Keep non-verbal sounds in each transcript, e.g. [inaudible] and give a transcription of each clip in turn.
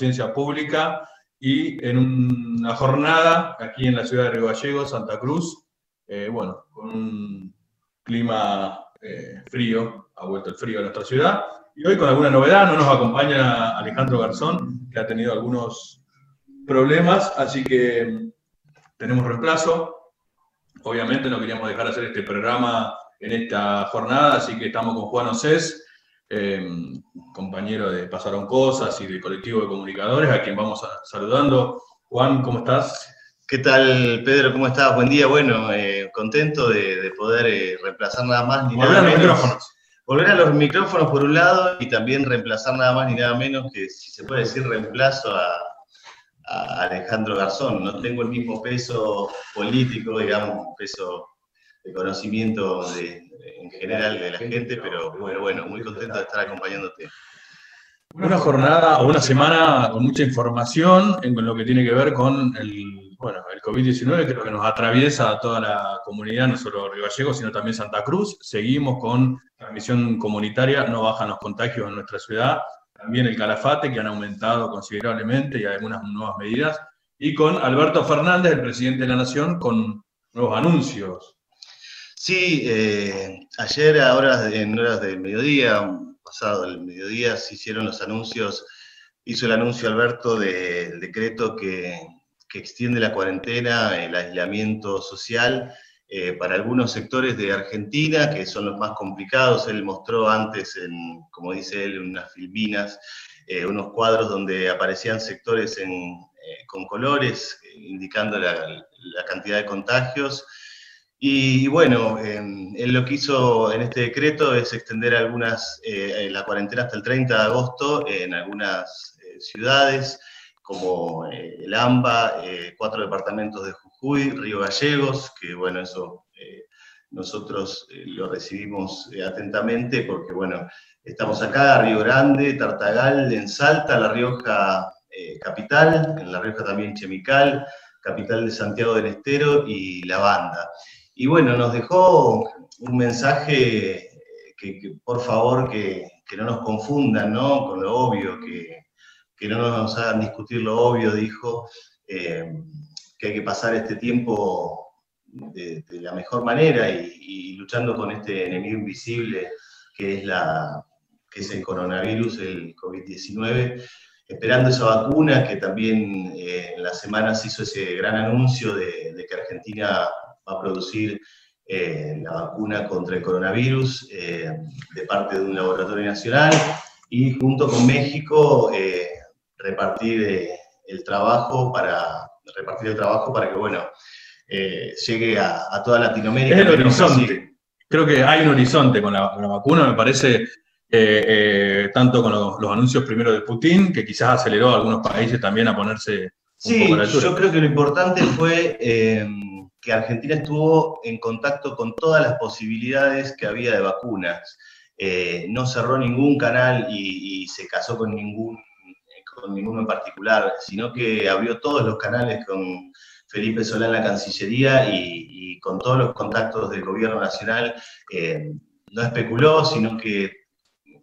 conciencia pública y en una jornada aquí en la ciudad de Río Gallegos, Santa Cruz, eh, bueno, con un clima eh, frío, ha vuelto el frío a nuestra ciudad, y hoy con alguna novedad, no nos acompaña Alejandro Garzón, que ha tenido algunos problemas, así que tenemos reemplazo. Obviamente no queríamos dejar de hacer este programa en esta jornada, así que estamos con Juan Océs, eh, compañero de Pasaron Cosas y del colectivo de comunicadores, a quien vamos saludando. Juan, ¿cómo estás? ¿Qué tal, Pedro? ¿Cómo estás? Buen día. Bueno, eh, contento de, poder eh, reemplazar nada más ni nada menos. Micrófonos. Volver a los micrófonos por un lado y también reemplazar nada más ni nada menos que, si se puede decir, reemplazo a, Alejandro Garzón. No tengo el mismo peso político, digamos, peso de conocimiento en general de la gente, pero bueno, bueno, muy contento de estar acompañándote. Una jornada o una semana con mucha información en lo que tiene que ver con el, bueno, el COVID-19, creo que nos atraviesa a toda la comunidad, no solo Río Gallegos, sino también Santa Cruz. Seguimos con transmisión comunitaria, no bajan los contagios en nuestra ciudad. También el calafate, que han aumentado considerablemente y algunas nuevas medidas. Y con Alberto Fernández, el presidente de la Nación, con nuevos anuncios. Sí, eh, ayer a horas en horas del mediodía, pasado el mediodía, se hicieron los anuncios, hizo el anuncio Alberto del decreto que, extiende la cuarentena, el aislamiento social eh, para algunos sectores de Argentina, que son los más complicados. Él mostró antes, en, como dice él, unas filminas, eh, unos cuadros donde aparecían sectores eh, con colores, indicando la cantidad de contagios y bueno, em, él lo que hizo en este decreto es extender algunas, eh, la cuarentena hasta el 30 de agosto en algunas eh, ciudades, como eh, el AMBA, cuatro departamentos de Jujuy, Río Gallegos, que bueno, eso nosotros lo recibimos atentamente porque bueno, estamos acá, Río Grande, Tartagal, en Salta, La Rioja capital, en La Rioja también Chemical, capital de Santiago del Estero y La Banda. Y bueno, nos dejó un mensaje que, por favor que, no nos confundan ¿no? con lo obvio, que, no nos hagan discutir lo obvio, dijo, eh, que hay que pasar este tiempo de, la mejor manera y, luchando con este enemigo invisible que es, la, que es el coronavirus, el COVID-19, esperando esa vacuna, que también eh, en las semanas hizo ese gran anuncio de que Argentina a producir eh, la vacuna contra el coronavirus eh, de parte de un laboratorio nacional y junto con México eh, repartir el trabajo para repartir el trabajo para que bueno llegue a, toda Latinoamérica. Es el horizonte. Creo que hay un horizonte con la, vacuna, me parece. tanto con los, los, anuncios primero de Putin, que quizás aceleró a algunos países también a ponerse sí, yo creo que lo importante fue que Argentina estuvo en contacto con todas las posibilidades que había de vacunas. Eh, no cerró ningún canal y, se casó con, ningún, con ninguno en particular, sino que abrió todos los canales con Felipe Solá en la Cancillería y, con todos los contactos del gobierno nacional. Eh, no especuló, sino que,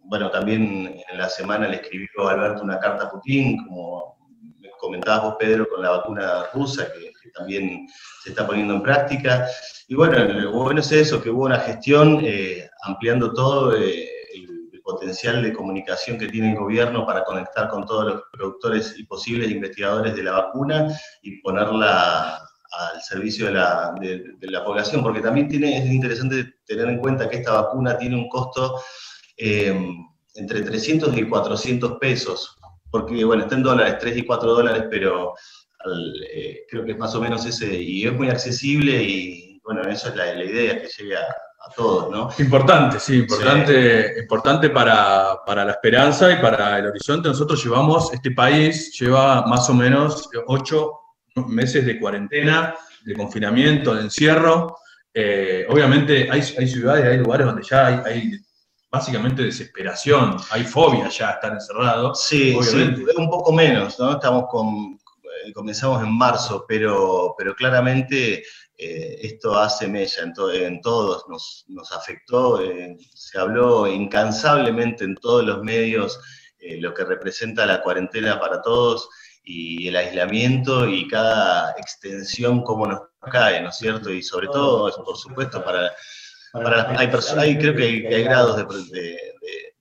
bueno, también en la semana le escribió Alberto una carta a Putin, como comentabas vos, Pedro, con la vacuna rusa, que, también se está poniendo en práctica. Y bueno, lo bueno es eso, que hubo una gestión eh, ampliando todo eh, el, potencial de comunicación que tiene el gobierno para conectar con todos los productores y posibles investigadores de la vacuna y ponerla al servicio de la, de, la población, porque también tiene, es interesante tener en cuenta que esta vacuna tiene un costo eh, entre 300 y 400 pesos porque bueno, está en dólares, 3 y 4 dólares, pero eh, creo que es más o menos ese, y es muy accesible y bueno, eso es la, idea, que llegue a, todos, ¿no? Importante, sí, importante, importante para, para, la esperanza y para el horizonte. Nosotros llevamos, este país lleva más o menos 8 meses de cuarentena, de confinamiento, de encierro. Eh, obviamente hay, hay, ciudades, hay lugares donde ya hay, hay básicamente desesperación, hay fobia ya estar encerrado. Sí, sí, un poco menos, ¿no? Estamos con, comenzamos en marzo, pero, pero claramente eh, esto hace mella en, en todos, nos, nos afectó, eh, se habló incansablemente en todos los medios eh, lo que representa la cuarentena para todos y el aislamiento y cada extensión cómo nos cae, ¿no es cierto? Y sobre todo, por supuesto, para, para hay, hay, creo que hay, grados de,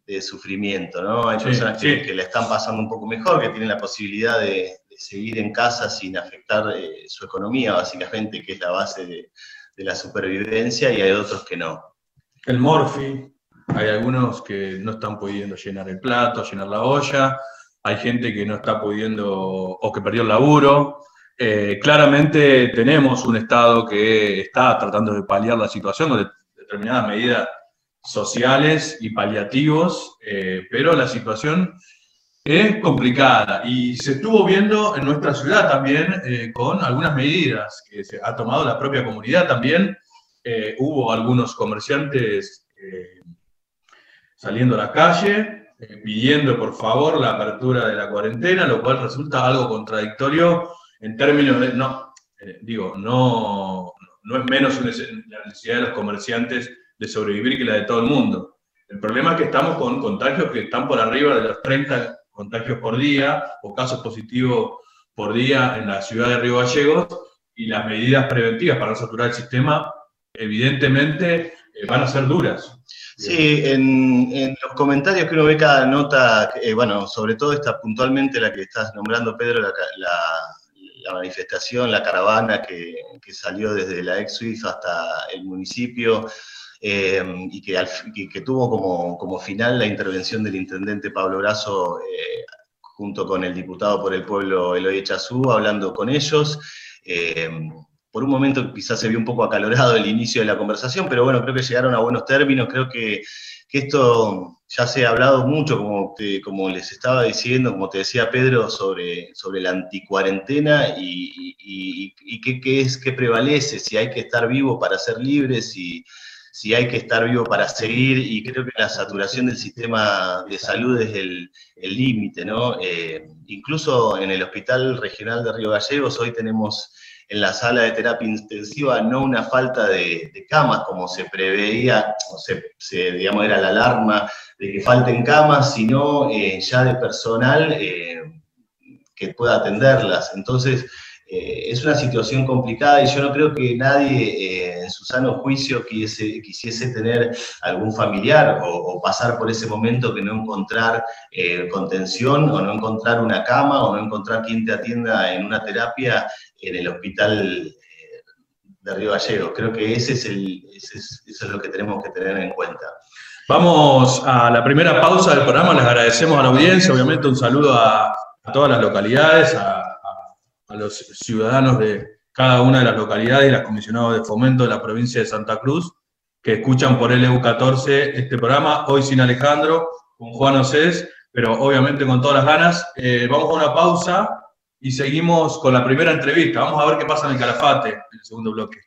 de, sufrimiento, ¿no? Hay personas que, que, le están pasando un poco mejor, que tienen la posibilidad de, seguir en casa sin afectar eh, su economía, básicamente, que es la base de, la supervivencia, y hay otros que no. El morfi, hay algunos que no están pudiendo llenar el plato, llenar la olla, hay gente que no está pudiendo o que perdió el laburo. Eh, claramente tenemos un Estado que está tratando de paliar la situación con determinadas medidas sociales y paliativos, eh, pero la situación es complicada y se estuvo viendo en nuestra ciudad también eh, con algunas medidas que se ha tomado la propia comunidad también. Eh, hubo algunos comerciantes eh, saliendo a la calle pidiendo por favor la apertura de la cuarentena, lo cual resulta algo contradictorio en términos de, no, digo, no, no es menos la necesidad de los comerciantes de sobrevivir que la de todo el mundo. El problema es que estamos con contagios que están por arriba de los 30 contagios por día o casos positivos por día en la ciudad de Río Gallegos y las medidas preventivas para no saturar el sistema, evidentemente, eh, van a ser duras. Sí, en, los comentarios que uno ve cada nota, eh, bueno, sobre todo esta puntualmente la que estás nombrando, Pedro, la, manifestación, la caravana que, salió desde la ex Suiza hasta el municipio, eh, y, que, tuvo como, final la intervención del intendente Pablo Brazo eh, junto con el diputado por el pueblo Eloy Echazú, hablando con ellos. Eh, por un momento quizás se vio un poco acalorado el inicio de la conversación, pero bueno, creo que llegaron a buenos términos, creo que, esto ya se ha hablado mucho, como, como les estaba diciendo, como te decía Pedro, sobre, sobre la anticuarentena y, y, qué, qué, es, qué prevalece, si hay que estar vivo para ser libres, y si hay que estar vivo para seguir, y creo que la saturación del sistema de salud es el límite, ¿no? Eh, incluso en el Hospital Regional de Río Gallegos hoy tenemos en la sala de terapia intensiva no una falta de, camas como se preveía, o se, digamos, era la alarma de que falten camas, sino eh, ya de personal eh, que pueda atenderlas. Entonces, eh, es una situación complicada y yo no creo que nadie eh, en su sano juicio quisiese tener algún familiar o, pasar por ese momento que no encontrar eh, contención o no encontrar una cama o no encontrar quien te atienda en una terapia en el hospital de Río Gallegos. Creo que ese es el, eso es lo que tenemos que tener en cuenta. Vamos a la primera pausa del programa, les agradecemos a la audiencia, obviamente un saludo a, todas las localidades, a los ciudadanos de cada una de las localidades y las comisionados de fomento de la provincia de Santa Cruz que escuchan por LU14 este programa, hoy sin Alejandro, con Juan Océs, pero obviamente con todas las ganas. Eh, vamos a una pausa y seguimos con la primera entrevista. Vamos a ver qué pasa en el Calafate, en el segundo bloque.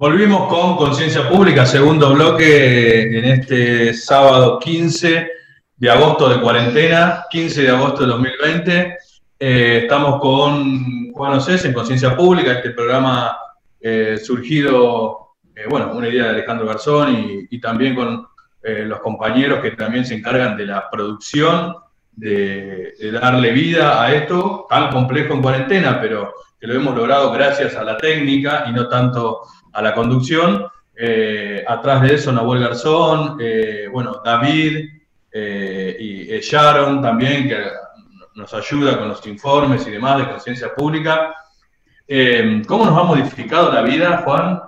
Volvimos con Conciencia Pública, segundo bloque en este sábado 15 de agosto de cuarentena, 15 de agosto de 2020. Eh, estamos con Juan Océs en Conciencia Pública, este programa eh, surgido, eh, bueno, una idea de Alejandro Garzón y, también con los compañeros que también se encargan de la producción, de, de darle vida a esto tan complejo en cuarentena, pero que lo hemos logrado gracias a la técnica y no tanto a la conducción. Eh, atrás de eso, Nahuel Garzón, eh, bueno, David eh, y Sharon también, que nos ayuda con los informes y demás de conciencia pública. ¿Cómo nos ha modificado la vida, Juan?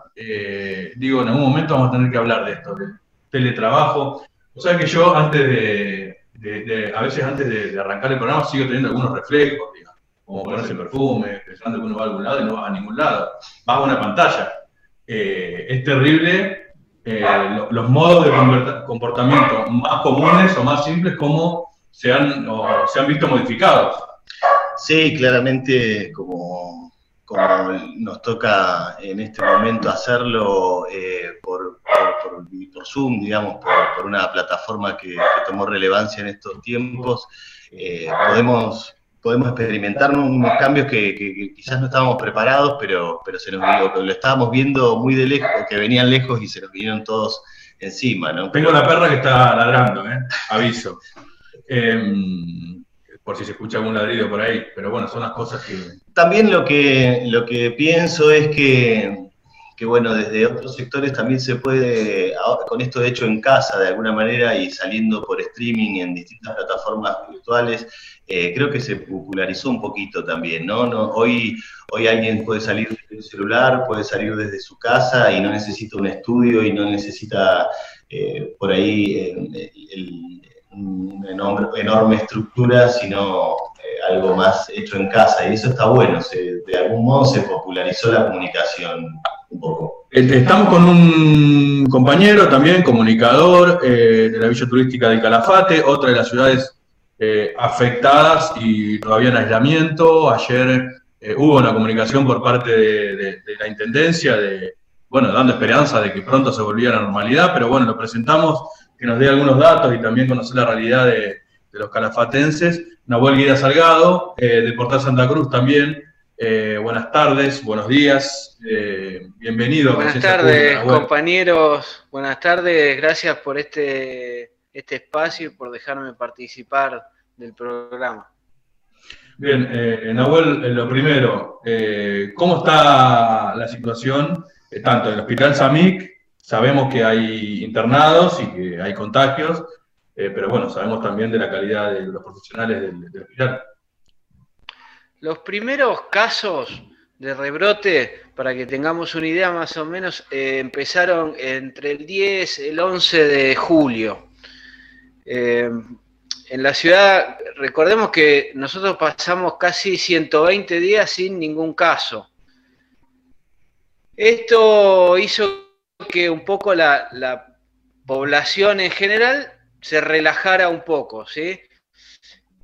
digo, en algún momento vamos a tener que hablar de esto, del teletrabajo. O sea que yo antes de, a veces antes de, arrancar el programa sigo teniendo algunos reflejos, digamos, como ponerse perfume, pensando que uno va a algún lado y no va a ningún lado. Va a una pantalla. Eh, es terrible eh, los modos de comportamiento más comunes o más simples como se han, se han visto modificados. Sí, claramente como, nos toca en este momento hacerlo eh, por, por, Zoom, digamos, por, una plataforma que, tomó relevancia en estos tiempos, podemos podemos experimentar unos cambios que, quizás no estábamos preparados, pero, pero se nos, lo, lo, estábamos viendo muy de lejos, que venían lejos y se nos vinieron todos encima, ¿no? Tengo la perra que está ladrando, ¿eh? Aviso. Em, por si se escucha algún ladrido por ahí, pero bueno, son las cosas que... También lo que, lo que pienso es que, que, bueno, desde otros sectores también se puede, con esto hecho en casa de alguna manera y saliendo por streaming en distintas plataformas virtuales, eh, creo que se popularizó un poquito también, ¿no? ¿no? Hoy, hoy alguien puede salir desde un celular, puede salir desde su casa y no necesita un estudio y no necesita eh, por ahí eh, una enorme, estructura, sino algo más hecho en casa. Y eso está bueno, de algún modo se popularizó la comunicación un poco. Estamos con un compañero también, comunicador de la Villa Turística de Calafate, otra de las ciudades eh, afectadas y todavía en aislamiento. Ayer eh, hubo una comunicación por parte de, la Intendencia, de, bueno, dando esperanza de que pronto se volviera a la normalidad, pero bueno, lo presentamos, que nos dé algunos datos y también conocer la realidad de, los calafatenses. Nahuel Guida Salgado, eh, de Portal Santa Cruz también. buenas tardes, buenos días, bienvenido. Buenas tardes, compañeros. Buenas tardes, gracias por este, este espacio y por dejarme participar del programa. Bien, eh, Nahuel, eh, lo primero, eh, ¿cómo está la situación eh, tanto en el Hospital SAMIC? Sabemos que hay internados y que hay contagios, pero bueno, sabemos también de la calidad de los profesionales del, hospital. Los primeros casos de rebrote, para que tengamos una idea más o menos, empezaron entre el 10 y el 11 de julio. Eh, en la ciudad, recordemos que nosotros pasamos casi 120 días sin ningún caso. Esto hizo que un poco la, población en general se relajara un poco, ¿sí?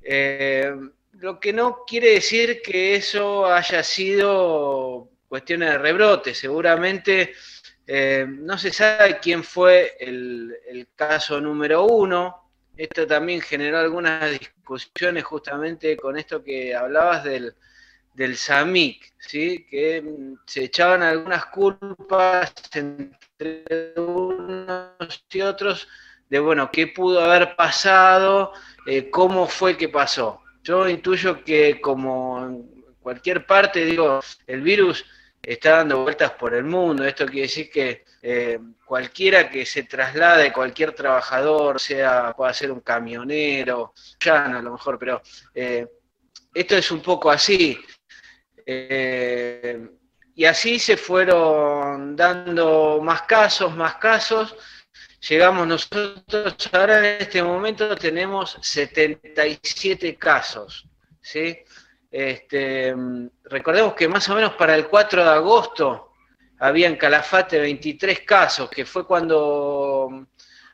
Eh, lo que no quiere decir que eso haya sido cuestiones de rebrote. Seguramente eh, no se sabe quién fue el, el caso número uno. Esto también generó algunas discusiones justamente con esto que hablabas del, del SAMIC, ¿sí? que mm, se echaban algunas culpas entre unos y otros de, bueno, qué pudo haber pasado, eh, cómo fue que pasó. Yo intuyo que como en cualquier parte, digo, el virus está dando vueltas por el mundo, esto quiere decir que eh, cualquiera que se traslade, cualquier trabajador, sea, pueda ser un camionero, ya no a lo mejor, pero eh, esto es un poco así. Y así se fueron dando más casos, más casos. Llegamos nosotros, ahora en este momento tenemos 77 casos. ¿sí? Este, recordemos que más o menos para el 4 de agosto había en Calafate 23 casos, que fue cuando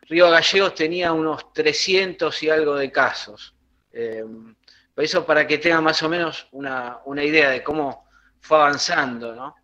Río Gallegos tenía unos 300 y algo de casos. Eh, por eso para que tengan más o menos una, idea de cómo fue avanzando, ¿no?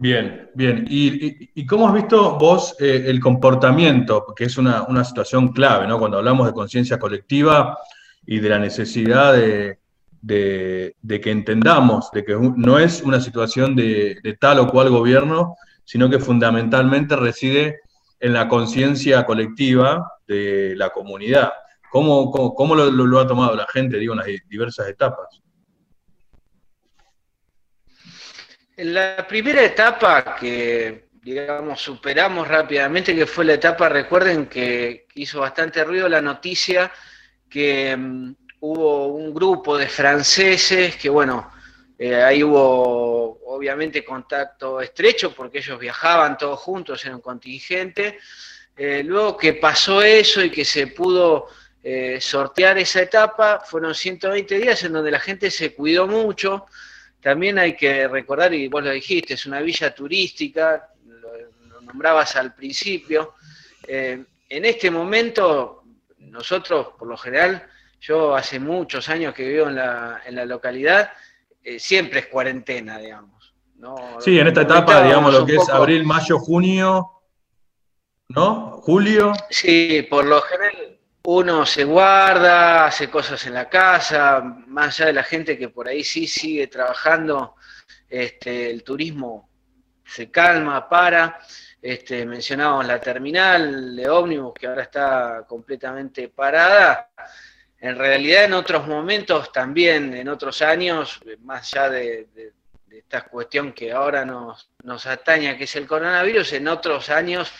Bien, bien. ¿Y, cómo has visto vos eh, el comportamiento? Porque es una, una, situación clave, ¿no? Cuando hablamos de conciencia colectiva y de la necesidad de, de, que entendamos de que no es una situación de, tal o cual gobierno, sino que fundamentalmente reside en la conciencia colectiva de la comunidad. ¿Cómo, cómo, lo, ha tomado la gente, digo, en las diversas etapas? En la primera etapa que, digamos, superamos rápidamente, que fue la etapa, recuerden que hizo bastante ruido la noticia que mm, hubo un grupo de franceses que, bueno, eh, ahí hubo obviamente contacto estrecho porque ellos viajaban todos juntos, en un contingente. Eh, luego que pasó eso y que se pudo eh, sortear esa etapa, fueron 120 días en donde la gente se cuidó mucho. También hay que recordar, y vos lo dijiste, es una villa turística, lo nombrabas al principio. en este momento, nosotros, por lo general, yo hace muchos años que vivo en la, en la localidad, eh, siempre es cuarentena, digamos. Sí, en esta etapa, digamos, lo que es abril, mayo, junio, ¿no? Julio. Sí, por lo general, uno se guarda, hace cosas en la casa, más allá de la gente que por ahí sí sigue trabajando, este, el turismo se calma, para. Este, mencionábamos la terminal de ómnibus que ahora está completamente parada. En realidad en otros momentos también, en otros años, más allá de, esta cuestión que ahora nos, nos ataña, que es el coronavirus, en otros años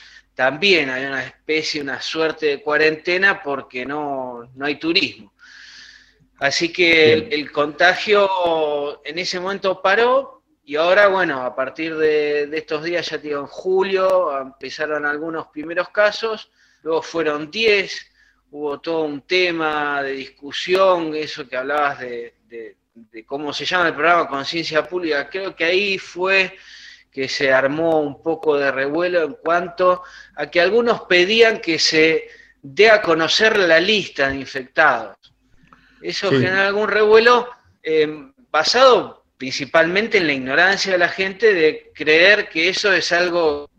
también hay una especie, una suerte de cuarentena porque no, hay turismo. Así que el, contagio en ese momento paró y ahora, bueno, a partir de, estos días, ya digo, en julio empezaron algunos primeros casos, luego fueron 10, hubo todo un tema de discusión, eso que hablabas de, de cómo se llama el programa Conciencia Pública, creo que ahí fue que se armó un poco de revuelo en cuanto a que algunos pedían que se dé a conocer la lista de infectados. Eso genera algún revuelo eh, basado principalmente en la ignorancia de la gente de creer que eso es algo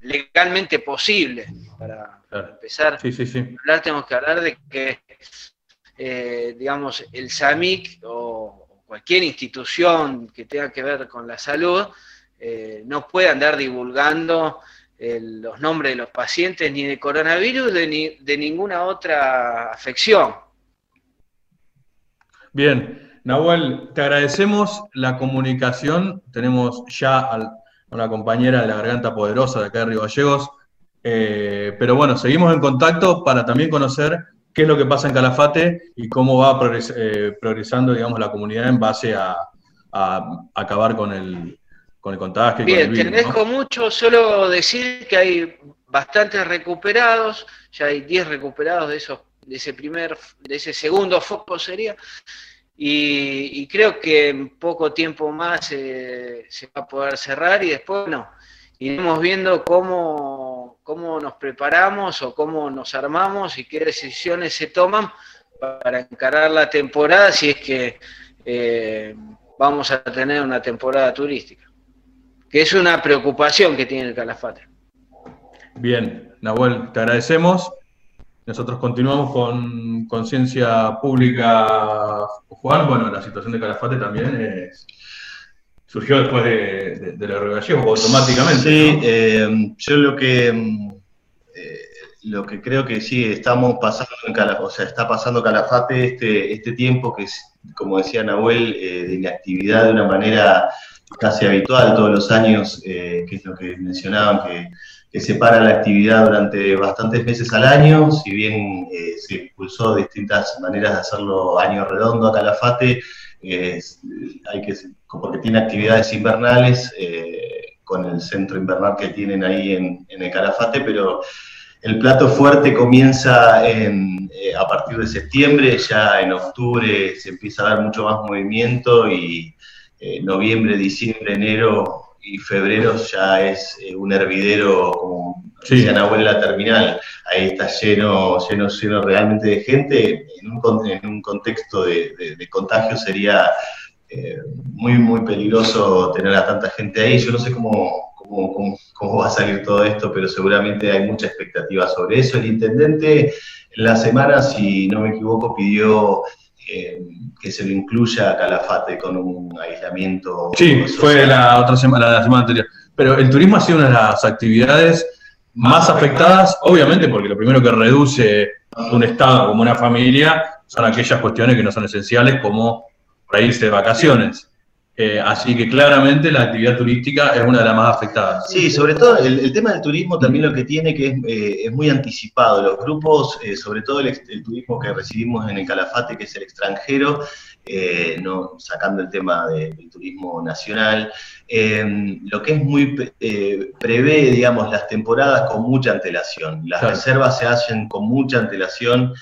legalmente posible. Para, empezar sí, sí, hablar, tenemos que hablar de que, eh, digamos, el SAMIC o cualquier institución que tenga que ver con la salud eh, no puede andar divulgando eh, los nombres de los pacientes ni de coronavirus ni de ninguna otra afección. Bien, Nahuel, te agradecemos la comunicación. Tenemos ya a una compañera de la Garganta Poderosa de acá de Río Gallegos. Eh, pero bueno, seguimos en contacto para también conocer qué es lo que pasa en Calafate y cómo va progresando, digamos, la comunidad en base a acabar con el, con el contagio. Bien, te agradezco mucho. Solo decir que hay bastantes recuperados, ya hay 10 recuperados de esos, de ese primer, de ese segundo foco sería. Y, creo que en poco tiempo más se va a poder cerrar y después, bueno, iremos viendo cómo, cómo nos preparamos o cómo nos armamos y qué decisiones se toman para encarar la temporada si es que eh, vamos a tener una temporada turística que es una preocupación que tiene el Calafate. Bien, Nahuel, te agradecemos. Nosotros continuamos con Conciencia Pública, Juan. Bueno, la situación de Calafate también surgió después de, de, la automáticamente. Sí, eh, yo lo que eh, lo que creo que sí estamos pasando en Calafate, o sea, está pasando Calafate este, este tiempo que es, como decía Nahuel, eh, de inactividad de una manera casi habitual todos los años, eh, que es lo que mencionaban, que, que, se para la actividad durante bastantes meses al año, si bien eh, se impulsó distintas maneras de hacerlo año redondo a Calafate, hay que, porque tiene actividades invernales eh, con el centro invernal que tienen ahí en, en, el Calafate, pero el plato fuerte comienza en, a partir de septiembre, ya en octubre se empieza a dar mucho más movimiento y eh, noviembre, diciembre, enero y febrero ya es eh, un hervidero, como decía Nahuel, la terminal. Ahí está lleno, lleno, lleno realmente de gente. En un, en un contexto de, contagio sería eh, muy, muy peligroso tener a tanta gente ahí. Yo no sé cómo, cómo, cómo, va a salir todo esto, pero seguramente hay mucha expectativa sobre eso. El intendente en la semana, si no me equivoco, pidió que se lo incluya a Calafate con un aislamiento. Sí, fue la otra semana, la semana anterior. Pero el turismo ha sido una de las actividades más afectadas, obviamente, porque lo primero que reduce un estado como una familia son aquellas cuestiones que no son esenciales, como reírse de vacaciones. Eh, así que claramente la actividad turística es una de las más afectadas. Sí, sobre todo el, tema del turismo también lo que tiene que es, eh, muy anticipado. Los grupos, eh, sobre todo el, turismo que recibimos en el Calafate, que es el extranjero, no, sacando el tema del turismo nacional, lo que es muy prevé, digamos, las temporadas con mucha antelación. Las reservas se hacen con mucha antelación,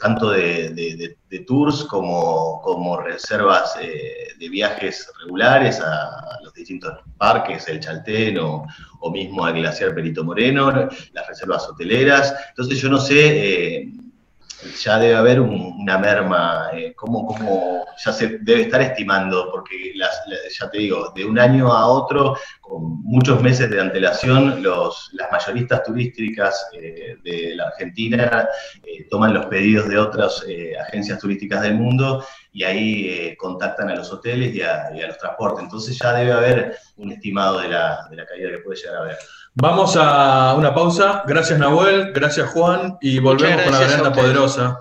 tanto de, tours como, como reservas de viajes regulares a, los distintos parques, el Chaltén o, mismo al glaciar Perito Moreno, las reservas hoteleras. Entonces yo no sé, eh, ya debe haber una merma, eh, como, ya se debe estar estimando, porque ya te digo, de un año a otro, con muchos meses de antelación, los, las mayoristas turísticas eh, de la Argentina eh, toman los pedidos de otras agencias turísticas del mundo y ahí contactan a los hoteles y a, los transportes. Entonces ya debe haber un estimado de la, de la caída que puede llegar a haber. Vamos a una pausa. Gracias Nahuel, gracias Juan y volvemos con la garganta poderosa.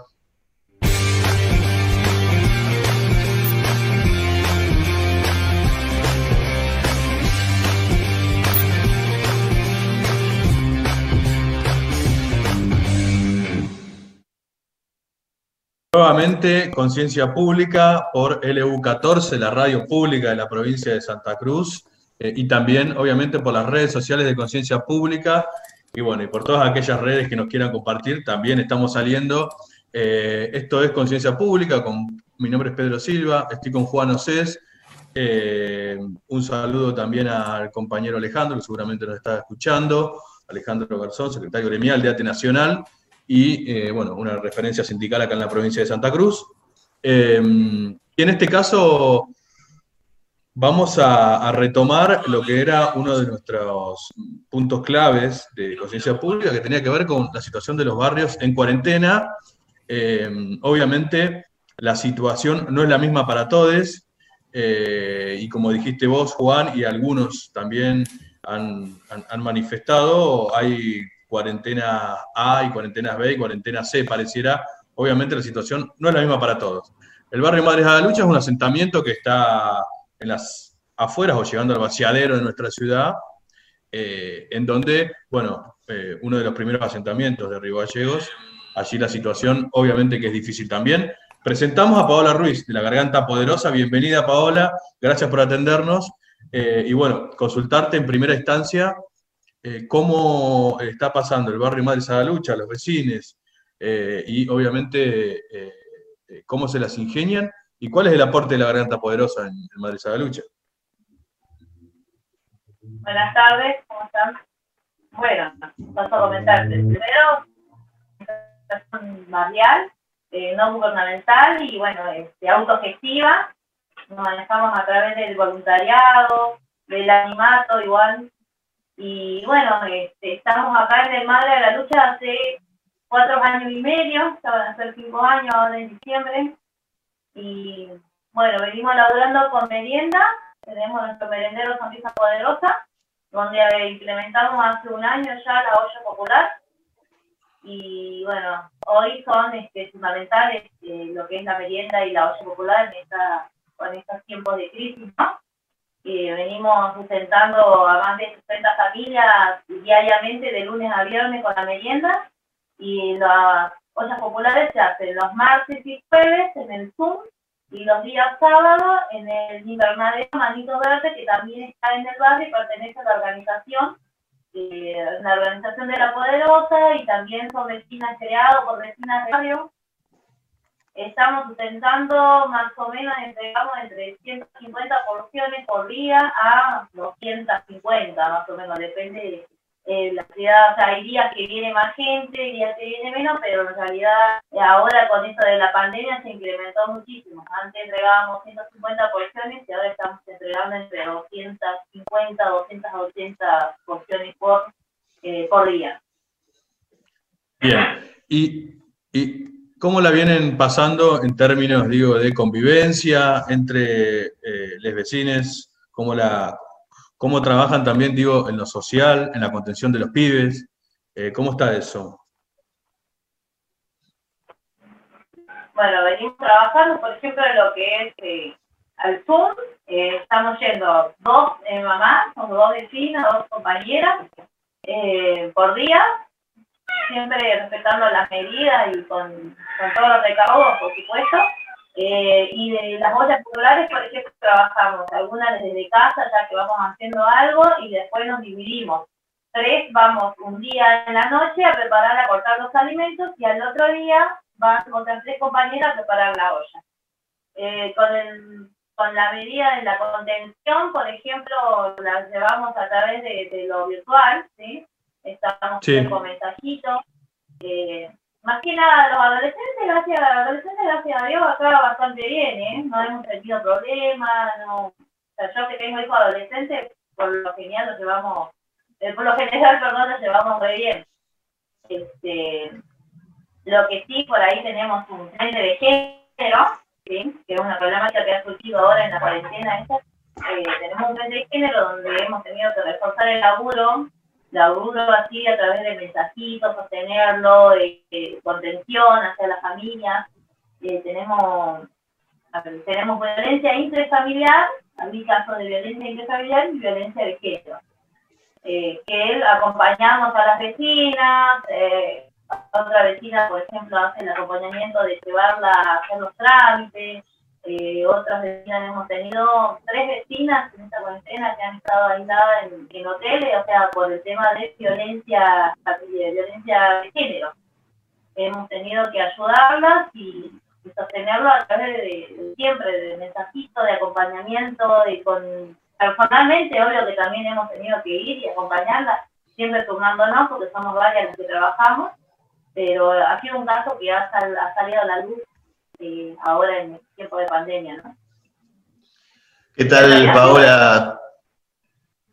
Nuevamente, Conciencia Pública por LU14, la radio pública de la provincia de Santa Cruz. Eh, y también, obviamente, por las redes sociales de Conciencia Pública y bueno, y por todas aquellas redes que nos quieran compartir, también estamos saliendo. Eh, esto es Conciencia Pública, con, mi nombre es Pedro Silva, estoy con Juan Océs. Eh, un saludo también al compañero Alejandro, que seguramente nos está escuchando, Alejandro Garzón, secretario gremial de ATE Nacional, y bueno, una referencia sindical acá en la provincia de Santa Cruz. y en este caso, vamos a, retomar lo que era uno de nuestros puntos claves de conciencia pública, que tenía que ver con la situación de los barrios en cuarentena. Eh, obviamente, la situación no es la misma para todos, eh, y como dijiste vos, Juan, y algunos también han, manifestado, hay cuarentena A y cuarentena B y cuarentena C, pareciera. Obviamente la situación no es la misma para todos. El barrio Madres Lucha es un asentamiento que está en las afueras o llegando al vaciadero de nuestra ciudad, eh, en donde, bueno, eh, uno de los primeros asentamientos de Río Gallegos, allí la situación obviamente que es difícil también. Presentamos a Paola Ruiz, de la Garganta Poderosa. Bienvenida, Paola. Gracias por atendernos. Eh, y bueno, consultarte en primera instancia cómo está pasando el barrio Madre Sadalucha, los vecinos, y obviamente cómo se las ingenian ¿Y cuál es el aporte de la garganta poderosa en, el Madrid Lucha? Buenas tardes, ¿cómo están? Bueno, paso a comentarte. Primero, barrial, eh, no gubernamental y bueno, este, autogestiva. Nos manejamos a través del voluntariado, del animato igual. Y bueno, este, estamos acá en el Madre de la Lucha hace cuatro años y medio, van a ser cinco años ahora en diciembre. Y bueno, venimos laburando con merienda, tenemos nuestro merendero Sonrisa Poderosa, donde implementamos hace un año ya la olla popular. Y bueno, hoy son este, fundamentales eh, lo que es la merienda y la olla popular en esta, con estos tiempos de crisis, ¿no? venimos sustentando a más de 60 familias diariamente de lunes a viernes con la merienda y las ollas populares se hacen los martes y jueves en el Zoom y los días sábados en el invernadero Manito Verde, que también está en el barrio y pertenece a la organización, eh, la organización de la Poderosa, y también son vecinas creados por vecinas de barrio. Estamos sustentando más o menos, entregamos entre 150 porciones por día a 250, más o menos, depende de eh, la ciudad, o sea, hay días que viene más gente, días que viene menos, pero en realidad eh, ahora con esto de la pandemia se incrementó muchísimo. Antes entregábamos 150 porciones y ahora estamos entregando entre 250, 280 porciones por, eh, por día. Bien, ¿Y, ¿y cómo la vienen pasando en términos, digo, de convivencia entre eh, los vecinos? ¿Cómo la, cómo trabajan también, digo, en lo social, en la contención de los pibes. Eh, ¿Cómo está eso? Bueno, venimos trabajando, por ejemplo, en lo que es eh, al sur. Eh, estamos yendo dos mamás, dos vecinas, dos compañeras por día, siempre respetando las medidas y con, con todos los recaudos, por supuesto. Eh, y de las ollas populares, por ejemplo, trabajamos algunas desde casa, ya que vamos haciendo algo, y después nos dividimos. Tres vamos un día en la noche a preparar, a cortar los alimentos, y al otro día van otras tres compañeras a preparar la olla. Eh, con, el, con la medida de la contención, por ejemplo, la llevamos a través de, lo virtual, ¿sí? Estamos con mensajitos. Eh, más que nada los adolescentes, gracias, adolescentes, gracias a Dios, acá bastante bien, ¿eh? No hemos tenido problemas, no. O yo que tengo hijos adolescentes, por lo general lo llevamos, eh, por lo general, [laughs] perdón, lo llevamos muy bien. Este, lo que sí, por ahí tenemos un frente de género, ¿sí? que es una problemática que ha surgido ahora en la cuarentena esta. Eh, tenemos un frente de género donde hemos tenido que reforzar el laburo laburo así a través de mensajitos, sostenerlo, eh, contención hacia la familia. Eh, tenemos, tenemos violencia intrafamiliar, hay casos de violencia intrafamiliar y violencia de género. Eh, que acompañamos a las vecinas, eh, otra vecina, por ejemplo, hace el acompañamiento de llevarla a hacer los trámites, eh, otras vecinas hemos tenido tres vecinas en esta cuarentena que han estado aisladas en, hoteles, o sea, por el tema de violencia, de violencia de género. Hemos tenido que ayudarlas y, sostenerlo a través de, siempre de mensajitos, de acompañamiento, de con personalmente, obvio que también hemos tenido que ir y acompañarlas, siempre turnándonos porque somos varias las que trabajamos, pero ha sido un caso que ha, ha salido a la luz eh, ahora en el tiempo de pandemia, ¿no? ¿Qué tal, Paola?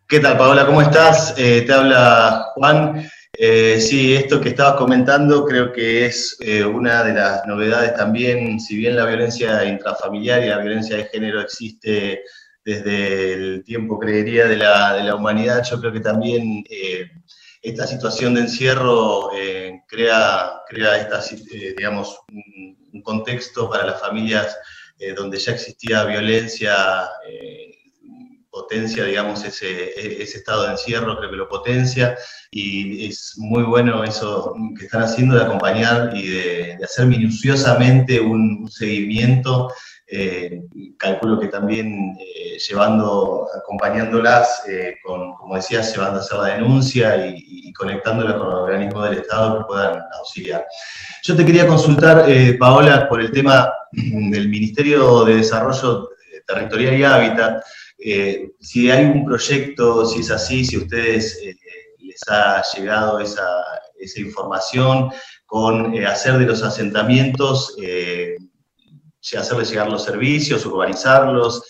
¿Qué tal, Paola? ¿Cómo estás? Eh, te habla Juan. Eh, sí, esto que estabas comentando creo que es una de las novedades también, si bien la violencia intrafamiliar y la violencia de género existe desde el tiempo, creería, de la, de la humanidad, yo creo que también esta situación de encierro crea, crea esta, digamos, un contexto para las familias eh, donde ya existía violencia, eh, potencia, digamos, ese, ese, estado de encierro, creo que lo potencia, y es muy bueno eso que están haciendo de acompañar y de, hacer minuciosamente un, seguimiento, eh, calculo que también llevando, acompañándolas, con, como decías, llevando a hacer la denuncia y, y conectándola con organismos del Estado que puedan auxiliar. Yo te quería consultar, eh, Paola, por el tema del Ministerio de Desarrollo Territorial y Hábitat, eh, si hay un proyecto, si es así, si a ustedes eh, les ha llegado esa, información con hacer de los asentamientos, hacerles llegar los servicios, urbanizarlos,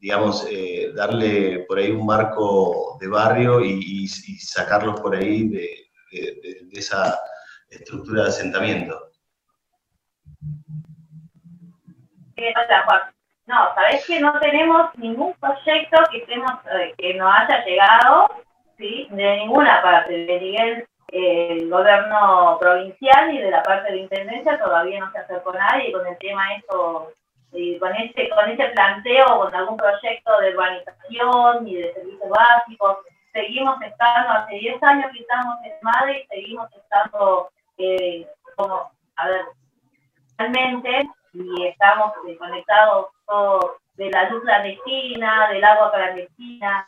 digamos, darle por ahí un marco de barrio y, sacarlos por ahí de esa estructura de asentamiento. No, sabés que no tenemos ningún proyecto que estemos, eh, que nos haya llegado, ¿sí? De ninguna parte, de nivel el gobierno provincial y de la parte de intendencia todavía no se acercó nadie con el tema eso, con este, con este planteo, con algún proyecto de urbanización y de servicios básicos. Seguimos estando, hace 10 años que estamos en Madrid, y seguimos estando eh, como, a ver, realmente, y estamos eh, conectados todos de la luz clandestina, del agua clandestina,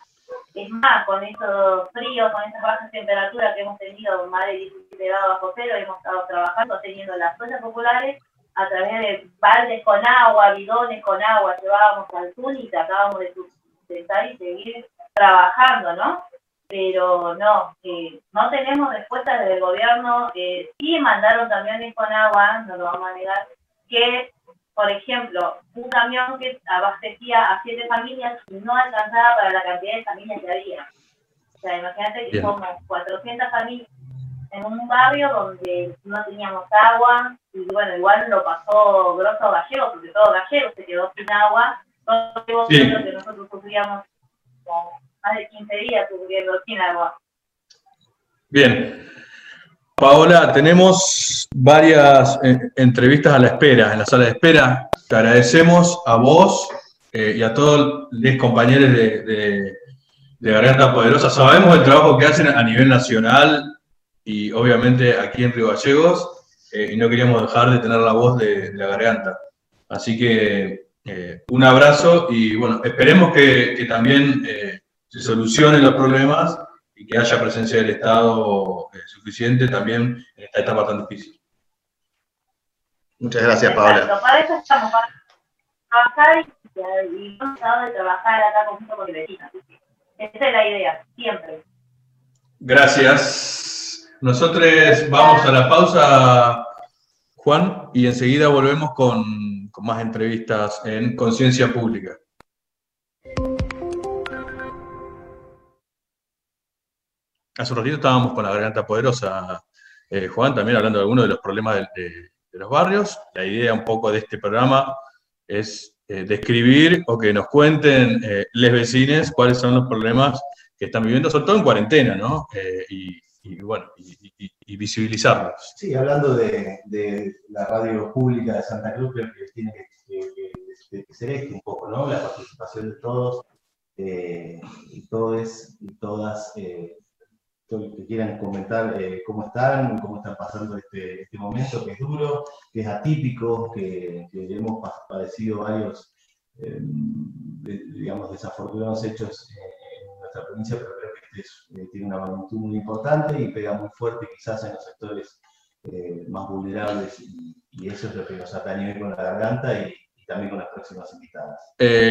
es más, con esos fríos, con esas bajas temperaturas que hemos tenido, más de 17 grados bajo cero, hemos estado trabajando, teniendo las fuerzas populares a través de baldes con agua, bidones con agua, llevábamos al y tratábamos de sustentar y seguir trabajando, ¿no? pero no, eh, no tenemos respuesta desde el gobierno. Eh, sí mandaron camiones con agua, no lo vamos a negar, que, por ejemplo, un camión que abastecía a siete familias no alcanzaba para la cantidad de familias que había. O sea, imagínate que somos 400 familias en un barrio donde no teníamos agua, y bueno, igual lo pasó Grosso Gallego, porque todo Gallego se quedó sin agua, todo sí. que nosotros sufríamos más de 15 días cubriendo sin agua. Bien. Paola, tenemos varias eh, entrevistas a la espera, en la sala de espera. Te agradecemos a vos eh, y a todos los compañeros de, de, Garganta Poderosa. Sabemos el trabajo que hacen a nivel nacional y obviamente aquí en Río Gallegos, eh, y no queríamos dejar de tener la voz de, la Garganta. Así que un abrazo y bueno, esperemos que también se solucionen los problemas y que haya presencia del Estado eh, suficiente también en esta etapa tan difícil. Muchas gracias, Paola. Para eso estamos, para trabajar y hemos de trabajar acá conjunto con el vecino. Esa es la idea, siempre. Gracias. Nosotros vamos a la pausa, Juan, y enseguida volvemos con, con más entrevistas en Conciencia Pública. Hace un ratito estábamos con la garganta poderosa, eh, Juan, también hablando de algunos de los problemas de, los barrios. La idea un poco de este programa es eh, describir o que nos cuenten eh, les vecines cuáles son los problemas que están viviendo, sobre todo en cuarentena, ¿no? y, bueno, y, visibilizarlos. Sí, hablando de, la radio pública de Santa Cruz, creo que tiene que, ser este un poco, ¿no? La participación de todos y todos y todas que quieran comentar eh, cómo están, cómo están pasando este, este, momento que es duro, que es atípico, que, hemos padecido varios, eh, digamos, desafortunados hechos en nuestra provincia, pero creo que este eh, tiene una magnitud muy importante y pega muy fuerte quizás en los sectores más vulnerables y, eso es lo que nos atañe con la garganta y, también con las próximas invitadas.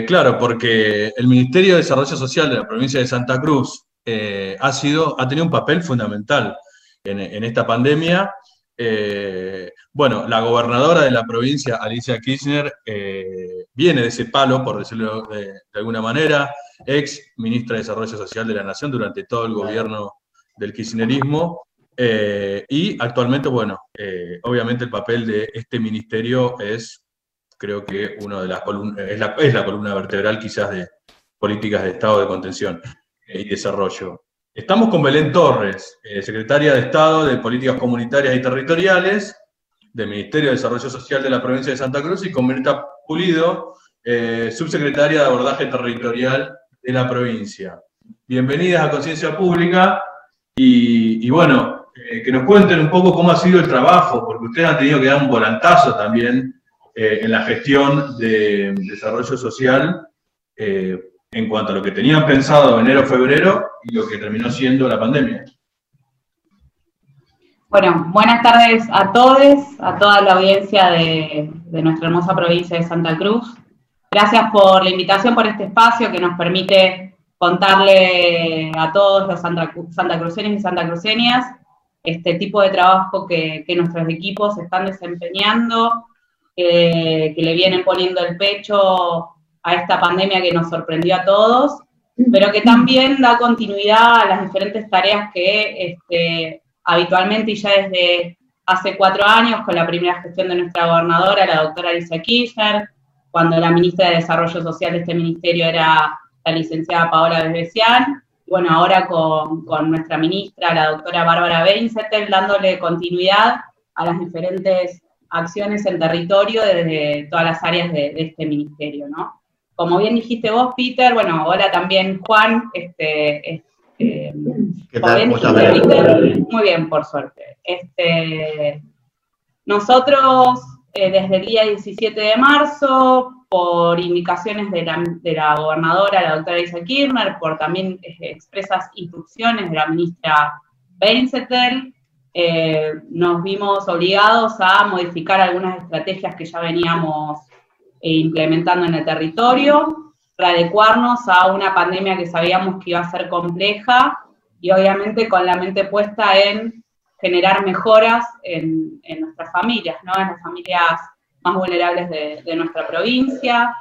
claro, porque el Ministerio de Desarrollo Social de la provincia de Santa Cruz eh, ha, sido, ha tenido un papel fundamental en, esta pandemia. Eh, bueno, la gobernadora de la provincia, Alicia Kirchner, eh, viene de ese palo, por decirlo de, alguna manera, ex ministra de Desarrollo Social de la Nación durante todo el gobierno del kirchnerismo. y actualmente, bueno, obviamente el papel de este ministerio es, creo que, uno de las la, es la columna vertebral quizás de políticas de Estado de contención y Desarrollo. Estamos con Belén Torres, eh, secretaria de Estado de Políticas Comunitarias y Territoriales del Ministerio de Desarrollo Social de la provincia de Santa Cruz, y con Mirta Pulido, eh, subsecretaria de Abordaje Territorial de la provincia. Bienvenidas a Conciencia Pública y, bueno, eh, que nos cuenten un poco cómo ha sido el trabajo, porque ustedes han tenido que dar un volantazo también en la gestión de desarrollo social en cuanto a lo que tenían pensado enero-febrero y lo que terminó siendo la pandemia. Bueno, buenas tardes a todos, a toda la audiencia de, nuestra hermosa provincia de Santa Cruz. Gracias por la invitación, por este espacio que nos permite contarle a todos los Santa, Cruceños y Santa Cruceñas este tipo de trabajo que, nuestros equipos están desempeñando, que le vienen poniendo el pecho a esta pandemia que nos sorprendió a todos, pero que también da continuidad a las diferentes tareas que este, habitualmente y ya desde hace cuatro años, con la primera gestión de nuestra gobernadora, la doctora Alicia Kirchner, cuando la ministra de Desarrollo Social de este ministerio era la licenciada Paola Besbesian, y bueno, ahora con, nuestra ministra, la doctora Bárbara Beinzetel, dándole continuidad a las diferentes acciones en territorio desde todas las áreas de, de este ministerio, ¿no? Como bien dijiste vos, Peter, bueno, hola también Juan, este, este ¿Qué tal? Bien, Muy bien, por suerte. Este, nosotros, eh, desde el día 17 de marzo, por indicaciones de la, gobernadora, la doctora Isa Kirchner, por también eh, expresas instrucciones de la ministra Beinzetel, eh, nos vimos obligados a modificar algunas estrategias que ya veníamos implementando en el territorio, readecuarnos a una pandemia que sabíamos que iba a ser compleja y obviamente con la mente puesta en generar mejoras en, nuestras familias, ¿no? en las familias más vulnerables de, nuestra provincia.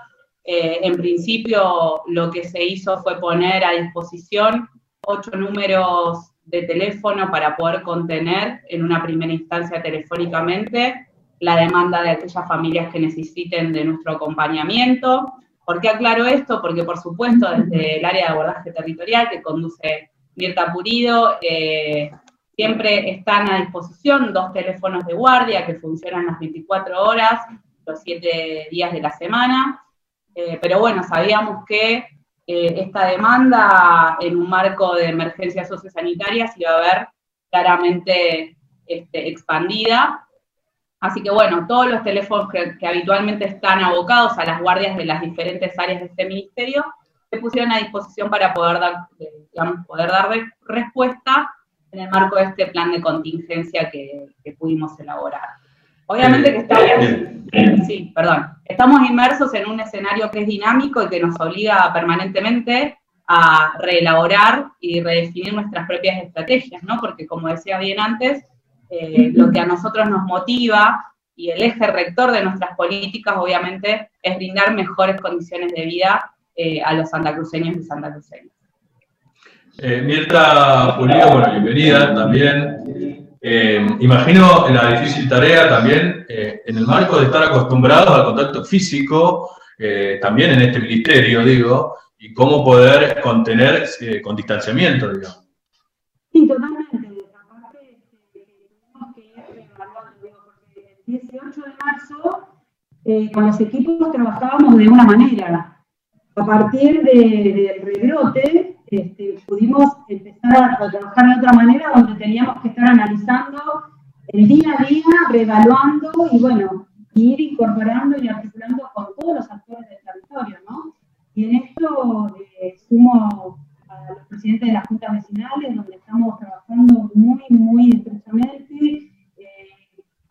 Eh, en principio lo que se hizo fue poner a disposición ocho números de teléfono para poder contener en una primera instancia telefónicamente la demanda de aquellas familias que necesiten de nuestro acompañamiento. ¿Por qué aclaro esto? Porque, por supuesto, desde el área de abordaje territorial que conduce Mirta Purido, eh, siempre están a disposición dos teléfonos de guardia que funcionan las 24 horas, los 7 días de la semana. Eh, pero bueno, sabíamos que eh, esta demanda en un marco de emergencia sociosanitaria se iba a ver claramente este, expandida Así que bueno, todos los teléfonos que, habitualmente están abocados a las guardias de las diferentes áreas de este ministerio se pusieron a disposición para poder dar, eh, digamos, poder dar respuesta en el marco de este plan de contingencia que, pudimos elaborar. Obviamente que estamos, sí, perdón, estamos inmersos en un escenario que es dinámico y que nos obliga permanentemente a reelaborar y redefinir nuestras propias estrategias, ¿no? Porque como decía bien antes, eh, lo que a nosotros nos motiva y el eje rector de nuestras políticas, obviamente, es brindar mejores condiciones de vida eh, a los santacruceños y santacruceñas. Eh, Mirta Pulido, bueno, bienvenida también. Eh, imagino la difícil tarea también en el marco de estar acostumbrados al contacto físico, también en este ministerio, digo, y cómo poder contener con distanciamiento, digamos. Sí, totalmente. Aparte, tenemos que porque el 18 de marzo, con los equipos trabajábamos de una manera a partir del rebrote, este, pudimos empezar a trabajar de otra manera, donde teníamos que estar analizando el día a día, reevaluando y bueno, ir incorporando y articulando con todos los actores del territorio, ¿no? Y en esto eh, sumo a los presidentes de las juntas vecinales, donde estamos trabajando muy, muy estrechamente eh,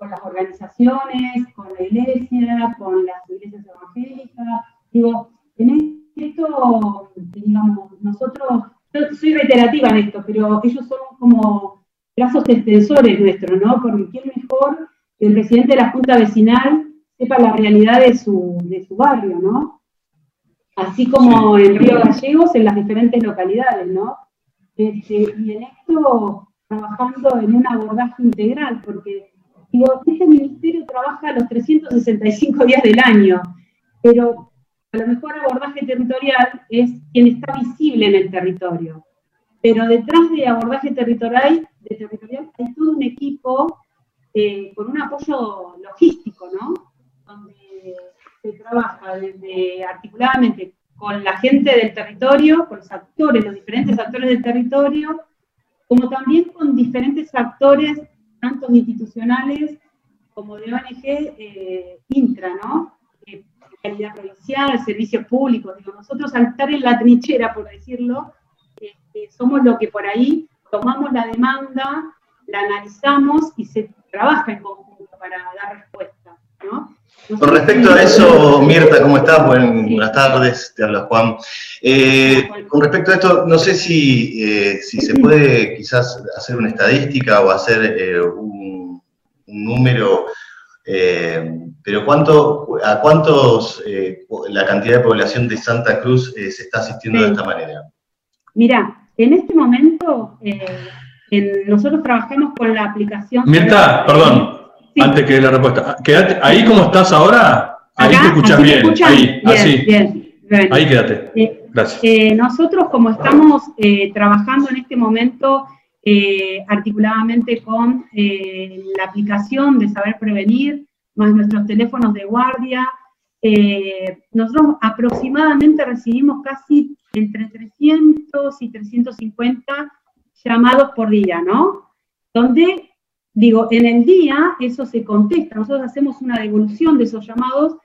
con las organizaciones, con la iglesia, con las iglesias evangélicas. Digo, en esto, digamos, nosotros, yo soy reiterativa en esto, pero ellos son como brazos extensores nuestros, ¿no? Porque quién mejor que el presidente de la Junta Vecinal sepa la realidad de su, de su barrio, ¿no? Así como en Río Gallegos, en las diferentes localidades, ¿no? Este, y en esto trabajando en un abordaje integral, porque digo, este ministerio trabaja los 365 días del año, pero a lo mejor abordaje territorial es quien está visible en el territorio, pero detrás de abordaje territorial, de territorial hay todo un equipo eh, con un apoyo logístico, ¿no? Donde se trabaja desde articuladamente con la gente del territorio, con los actores, los diferentes actores del territorio, como también con diferentes actores, tanto institucionales como de ONG eh, intra, ¿no? calidad provincial, servicios públicos. Digo, nosotros al estar en la trinchera, por decirlo, este, somos lo que por ahí tomamos la demanda, la analizamos y se trabaja en conjunto para dar respuesta. ¿no? Con respecto a eso, Mirta, ¿cómo estás? Buenas tardes, te habla Juan. Eh, con respecto a esto, no sé si, eh, si se puede quizás hacer una estadística o hacer eh, un, un, número eh, pero ¿cuánto, ¿a cuántos eh, la cantidad de población de Santa Cruz eh, se está asistiendo de esta manera? Mira, en este momento nosotros trabajamos con la aplicación... Mirta, perdón, antes que la respuesta. Quédate, ahí como estás ahora, ahí te escuchas bien, ahí, así. Bien, ahí quédate. Gracias. nosotros como estamos trabajando en este momento eh, articuladamente con eh, la aplicación de Saber Prevenir, más nuestros teléfonos de guardia. Eh, nosotros aproximadamente recibimos casi entre 300 y 350 llamados por día, ¿no? Donde, digo, en el día eso se contesta, nosotros hacemos una devolución de esos llamados.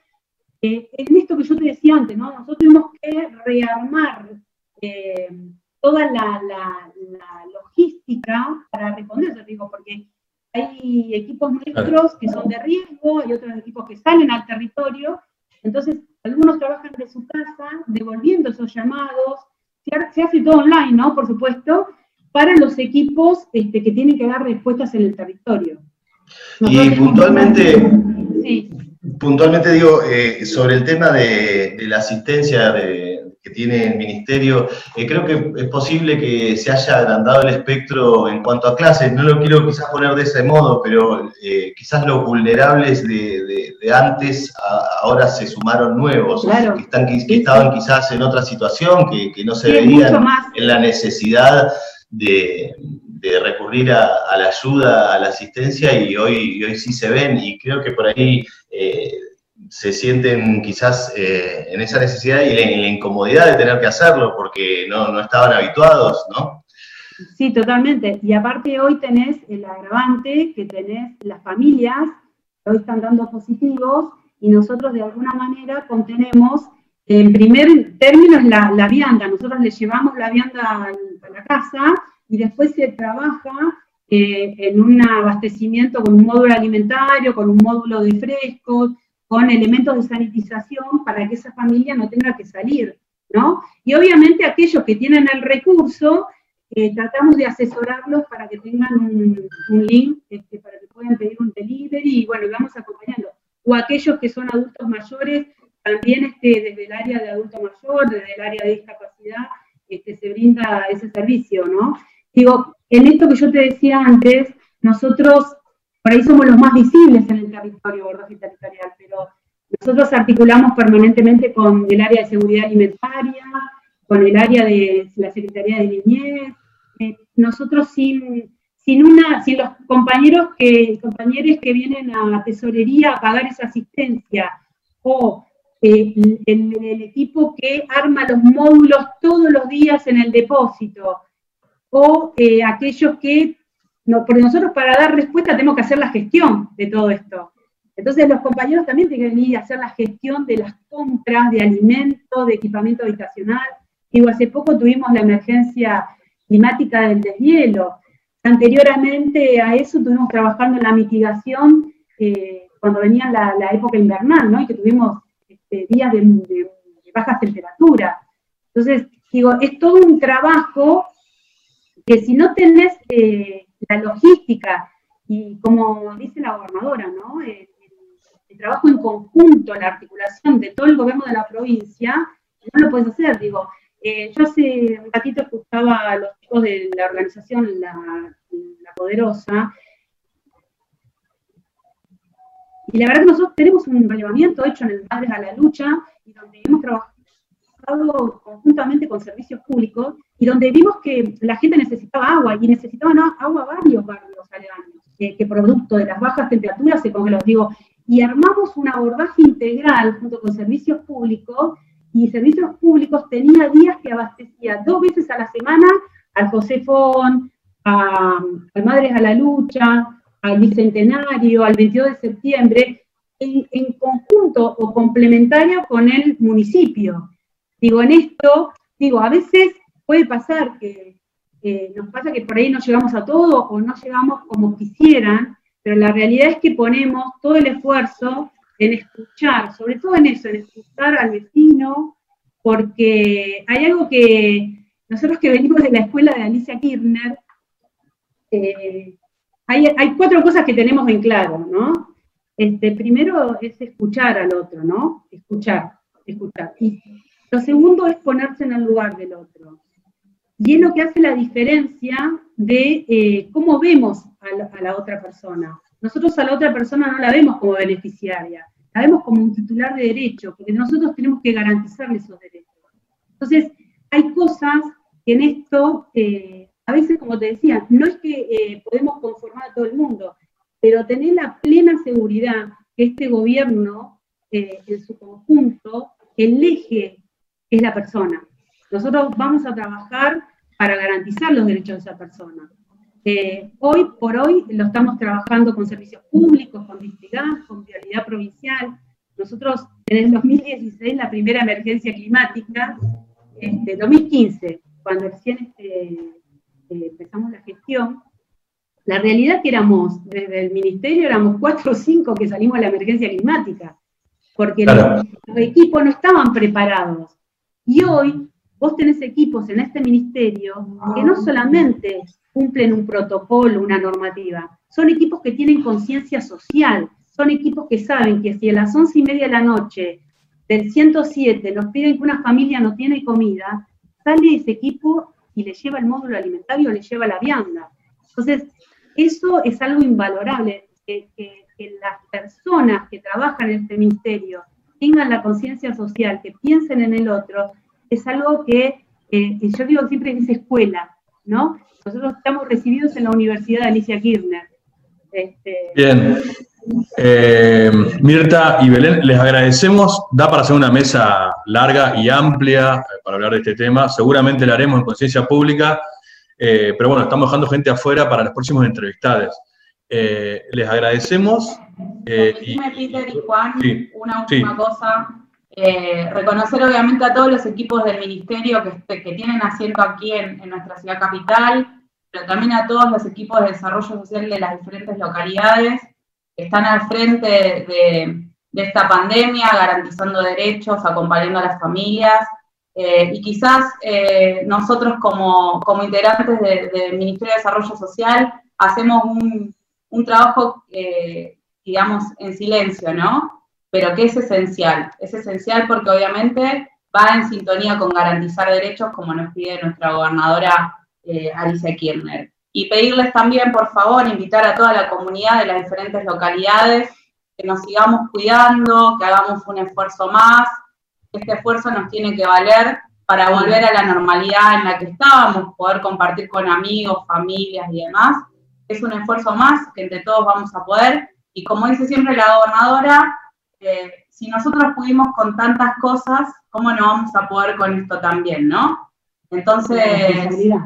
en esto que yo te decía antes, ¿no? Nosotros tenemos que rearmar toda la, logística para responder, yo digo, porque hay equipos nuestros que son de riesgo, hay otros equipos que salen al territorio, entonces algunos trabajan de su casa, devolviendo esos llamados, se hace todo online, ¿no? Por supuesto, para los equipos este, que tienen que dar respuestas en el territorio. y puntualmente, sí. puntualmente digo, eh, sobre el tema de la asistencia de, que tiene el ministerio. Eh, creo que es posible que se haya agrandado el espectro en cuanto a clases. No lo quiero quizás poner de ese modo, pero eh, quizás los vulnerables de, antes ahora se sumaron nuevos, que, están, que estaban quizás en otra situación, que, no se veían en la necesidad de, recurrir a, la ayuda, a la asistencia, y hoy, hoy sí se ven, y creo que por ahí eh, se sienten quizás eh, en esa necesidad y en la incomodidad de tener que hacerlo porque no, estaban habituados, ¿no? Sí, totalmente. Y aparte hoy tenés el agravante que tenés las familias hoy están dando positivos y nosotros de alguna manera contenemos, en primer término, la, la vianda. Nosotros le llevamos la vianda a la casa y después se trabaja eh, en un abastecimiento con un módulo alimentario, con un módulo de frescos, con elementos de sanitización para que esa familia no tenga que salir. ¿no? Y obviamente aquellos que tienen el recurso, eh, tratamos de asesorarlos para que tengan un, link, este, para que puedan pedir un delivery y bueno, vamos acompañando. O aquellos que son adultos mayores, también este, desde el área de adulto mayor, desde el área de discapacidad, este, se brinda ese servicio, ¿no? Digo, en esto que yo te decía antes, nosotros por ahí somos los más visibles en el territorio abordaje territorial, pero nosotros articulamos permanentemente con el área de seguridad alimentaria, con el área de la Secretaría de Niñez. Eh, nosotros sin, sin, una, sin los compañeros que, compañeros que vienen a tesorería a pagar esa asistencia o eh, el, equipo que arma los módulos todos los días en el depósito, o eh, aquellos que, no, porque nosotros para dar respuesta tenemos que hacer la gestión de todo esto. Entonces los compañeros también tienen que venir a hacer la gestión de las compras de alimentos, de equipamiento habitacional. Digo, hace poco tuvimos la emergencia climática del deshielo. Anteriormente a eso estuvimos trabajando en la mitigación eh, cuando venía la, época invernal, ¿no? Y que tuvimos este, días de, bajas temperaturas. Entonces, digo, es todo un trabajo que si no tenés eh, la logística y como dice la gobernadora, ¿no? Eh, el trabajo en conjunto, la articulación de todo el gobierno de la provincia, no lo puedes hacer. Digo, eh, yo hace un ratito escuchaba a los chicos de la organización La, Poderosa, y la verdad que nosotros tenemos un relevamiento hecho en el Madres a la Lucha, y donde hemos trabajado conjuntamente con servicios públicos, y donde vimos que la gente necesitaba agua, y necesitaban agua varios barrios aledaños, que producto de las bajas temperaturas se congeló. Digo, y armamos un abordaje integral junto con servicios públicos, y servicios públicos tenía días que abastecía dos veces a la semana al Josefón, a, Madres a la Lucha, al Bicentenario, al 22 de septiembre, en, conjunto o complementario con el municipio. Digo, en esto, digo, a veces puede pasar que nos pasa que por ahí no llegamos a todo o no llegamos como quisieran, pero la realidad es que ponemos todo el esfuerzo en escuchar, sobre todo en eso, en escuchar al vecino, porque hay algo que nosotros que venimos de la escuela de Alicia Kirchner, eh, hay, cuatro cosas que tenemos en claro, ¿no? Este, primero es escuchar al otro, ¿no? Escuchar, escuchar. Y lo segundo es ponerse en el lugar del otro. Y es lo que hace la diferencia de eh, cómo vemos a la, otra persona. Nosotros a la otra persona no la vemos como beneficiaria, la vemos como un titular de derecho, porque nosotros tenemos que garantizarle esos derechos. Entonces, hay cosas que en esto, eh, a veces, como te decía, no es que eh, podemos conformar a todo el mundo, pero tener la plena seguridad que este gobierno, en su conjunto, el eje es la persona. Nosotros vamos a trabajar para garantizar los derechos de esa persona. Eh, hoy por hoy lo estamos trabajando con servicios públicos, con dignidad, con vialidad provincial. Nosotros en el 2016, la primera emergencia climática, este, 2015, cuando recién este, eh, empezamos la gestión, la realidad que éramos, desde el ministerio éramos cuatro o cinco que salimos a la emergencia climática, porque los equipos no estaban preparados. Y hoy vos tenés equipos en este ministerio que no solamente cumplen un protocolo, una normativa, son equipos que tienen conciencia social, son equipos que saben que si a las once y media de la noche del 107 nos piden que una familia no tiene comida, sale ese equipo y le lleva el módulo alimentario, le lleva la vianda. Entonces, eso es algo invalorable, que, las personas que trabajan en este ministerio tengan la conciencia social, que piensen en el otro, es algo que eh, yo digo siempre en escuela, ¿no? Nosotros estamos recibidos en la Universidad de Alicia Kirchner. Este, Bien. Eh, Mirta y Belén, les agradecemos. Da para hacer una mesa larga y amplia eh, para hablar de este tema. Seguramente la haremos en conciencia pública, pero bueno, estamos dejando gente afuera para los próximos entrevistados. les agradecemos. y, Peter y Juan, una última cosa. Eh, reconocer obviamente a todos los equipos del ministerio que, que tienen asiento aquí en, nuestra ciudad capital, pero también a todos los equipos de desarrollo social de las diferentes localidades están al frente de, esta pandemia, garantizando derechos, acompañando a las familias. Eh, y quizás eh, nosotros como, como integrantes del Ministerio de Desarrollo Social hacemos un, un trabajo, eh, digamos, en silencio, ¿no? Pero que es esencial. Es esencial porque obviamente va en sintonía con garantizar derechos como nos pide nuestra gobernadora Alicia Kirchner. Y pedirles también, por favor, invitar a toda la comunidad de las diferentes localidades que nos sigamos cuidando, que hagamos un esfuerzo más. Este esfuerzo nos tiene que valer para volver a la normalidad en la que estábamos, poder compartir con amigos, familias y demás. Es un esfuerzo más que entre todos vamos a poder. Y como dice siempre la gobernadora, eh, si nosotros pudimos con tantas cosas, ¿cómo no vamos a poder con esto también, no? Entonces,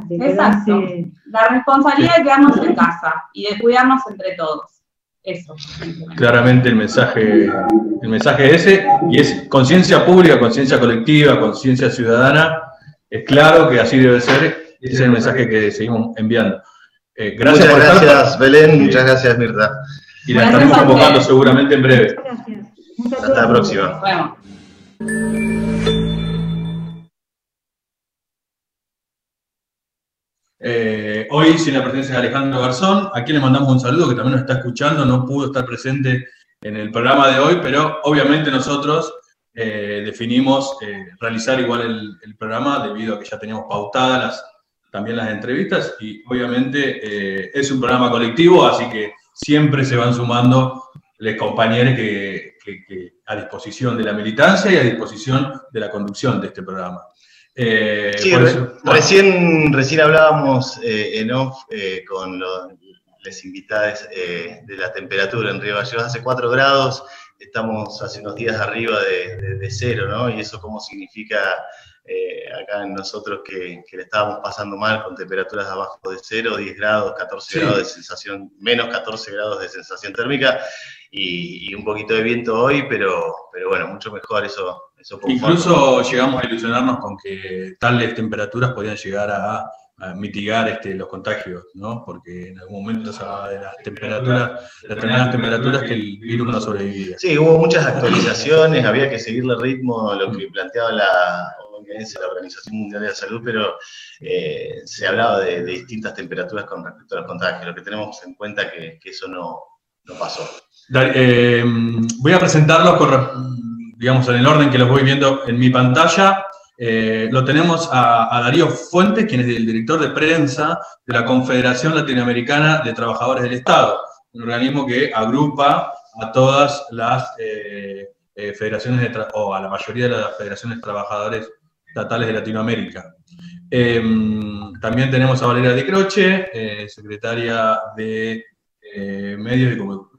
exacto, la responsabilidad de quedarnos en casa y de cuidarnos entre todos. Eso. Claramente el mensaje, el mensaje ese, y es conciencia pública, conciencia colectiva, conciencia ciudadana, es claro que así debe ser, ese es el mensaje que seguimos enviando. Eh, gracias muchas gracias, Belén, muchas gracias, Mirta. Y la estaremos convocando seguramente en breve. Gracias. Hasta la próxima. Bueno. Eh, hoy, sin la presencia de Alejandro Garzón, a quien le mandamos un saludo, que también nos está escuchando, no pudo estar presente en el programa de hoy, pero obviamente nosotros eh, definimos eh, realizar igual el, programa debido a que ya teníamos pautadas también las entrevistas y obviamente es un programa colectivo, así que siempre se van sumando los compañeros que, a disposición de la militancia y a disposición de la conducción de este programa. Eh, recién, recién hablábamos eh, en off eh, con los, las invitadas de la temperatura en Río Gallegos, hace 4 grados, estamos hace unos días arriba de, cero, ¿no? Y eso cómo significa acá en nosotros que, le estábamos pasando mal con temperaturas abajo de cero, 10 grados, 14 grados de sensación, menos 14 grados de sensación térmica y, un poquito de viento hoy, pero, pero bueno, mucho mejor eso. eso Incluso llegamos a ilusionarnos con que tales temperaturas podían llegar a, mitigar este, los contagios, ¿no? Porque en algún momento se hablaba de las temperaturas, determinadas temperaturas que el virus no sobrevivía. Sí, hubo muchas actualizaciones, había que seguirle ritmo a lo que planteaba la la Organización Mundial de la Salud, pero eh, se hablaba de, distintas temperaturas con respecto a los contagios. Lo que tenemos en cuenta que, que eso no, no pasó. Eh, voy a presentarlos, digamos, en el orden que los voy viendo en mi pantalla. Eh, lo tenemos a, Darío Fuentes, quien es el director de prensa de la Confederación Latinoamericana de Trabajadores del Estado, un organismo que agrupa a todas las eh, federaciones, o a la mayoría de las federaciones de trabajadores estatales de Latinoamérica. también tenemos a Valeria Di Croce, secretaria de eh, medios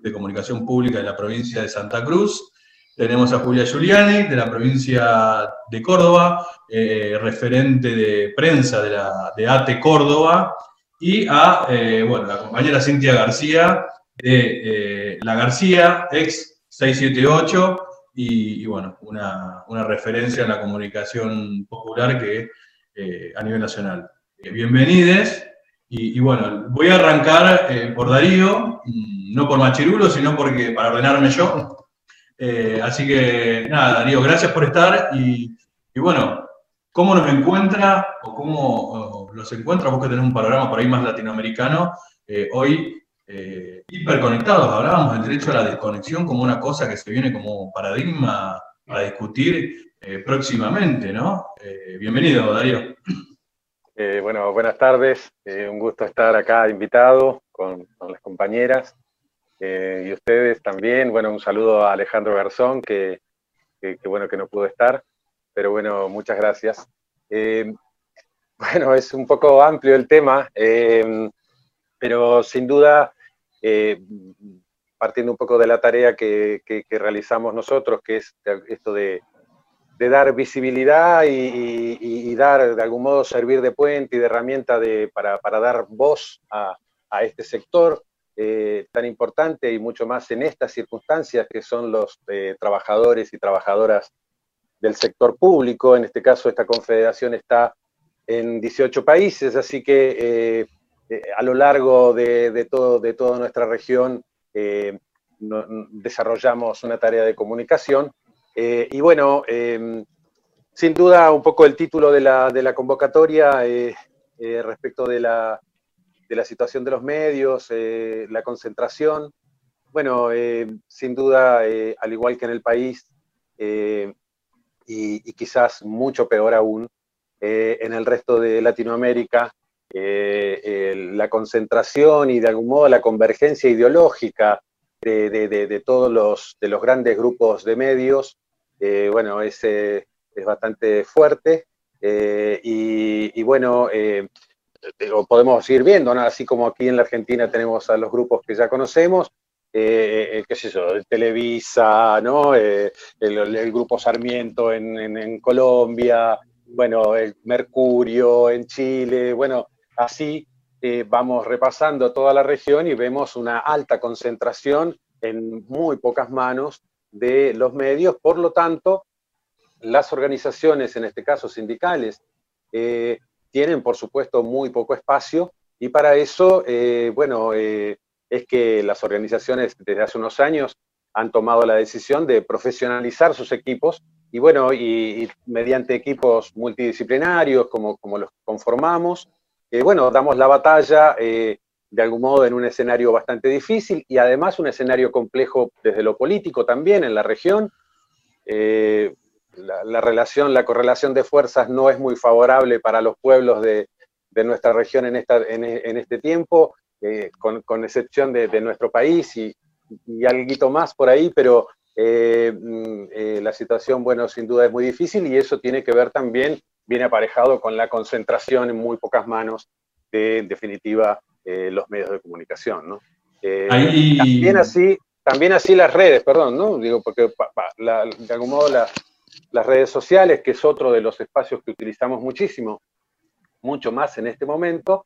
de, Comunicación Pública de la provincia de Santa Cruz. Tenemos a Julia Giuliani, de la provincia de Córdoba, eh, referente de prensa de, la, de ATE Córdoba, y a eh, bueno, la compañera Cintia García, de La García, ex 678, y, bueno, una, una, referencia en la comunicación popular que a nivel nacional. bienvenides. Y, bueno, voy a arrancar eh, por Darío, no por Machirulo, sino porque para ordenarme yo. Eh, así que nada, Darío, gracias por estar y, bueno, ¿cómo nos encuentra o cómo los encuentra? Vos que tenés un panorama por ahí más latinoamericano, eh, hoy hiperconectados, hablábamos del derecho a la desconexión como una cosa que se viene como paradigma a discutir próximamente, ¿no? bienvenido, Darío. Eh, bueno, buenas tardes. Eh, un gusto estar acá invitado con, las compañeras eh, y ustedes también. Bueno, un saludo a Alejandro Garzón, que, bueno que no pudo estar, pero bueno, muchas gracias. bueno, es un poco amplio el tema, pero sin duda, partiendo un poco de la tarea que realizamos nosotros, que es esto de de dar visibilidad y, dar, de algún modo, servir de puente y de herramienta de, para, dar voz a, este sector eh, tan importante y mucho más en estas circunstancias que son los eh, trabajadores y trabajadoras del sector público. En este caso, esta confederación está en 18 países, así que eh, a lo largo de, todo, de toda nuestra región desarrollamos una tarea de comunicación eh, y bueno, em, sin duda, un poco el título de la, convocatoria eh, eh, respecto de la, situación de los medios, la concentración. Bueno, sin duda, al igual que en el país, y, quizás mucho peor aún, en el resto de Latinoamérica, la concentración y de algún modo la convergencia ideológica de, todos los, de los grandes grupos de medios, bueno, es, es bastante fuerte. Eh, y, bueno, eh, lo podemos ir viendo, así como aquí en la Argentina tenemos a los grupos que ya conocemos, eh, qué sé yo, Televisa, ¿no? El, grupo Sarmiento en, Colombia, bueno, el Mercurio en Chile, bueno, así vamos repasando toda la región y vemos una alta concentración en muy pocas manos de los medios, por lo tanto, las organizaciones, en este caso sindicales, eh, tienen, por supuesto, muy poco espacio. Y para eso, eh, bueno, eh, es que las organizaciones desde hace unos años han tomado la decisión de profesionalizar sus equipos. Y bueno, y, mediante equipos multidisciplinarios como, como los conformamos, bueno, damos la batalla de algún modo en un escenario bastante difícil y además un escenario complejo desde lo político también en la región. La, relación, la correlación de fuerzas no es muy favorable para los pueblos de, nuestra región en, esta, en, este tiempo, eh, con, excepción de, nuestro país y, y algo más por ahí, pero eh, mm, eh, la situación, bueno, sin duda es muy difícil y eso tiene que ver también, viene aparejado con la concentración en muy pocas manos de, en definitiva, los medios de comunicación, ¿no? También así, también así las redes, perdón, ¿no? Digo, porque de algún modo la, las redes sociales, que es otro de los espacios que utilizamos muchísimo, mucho más en este momento,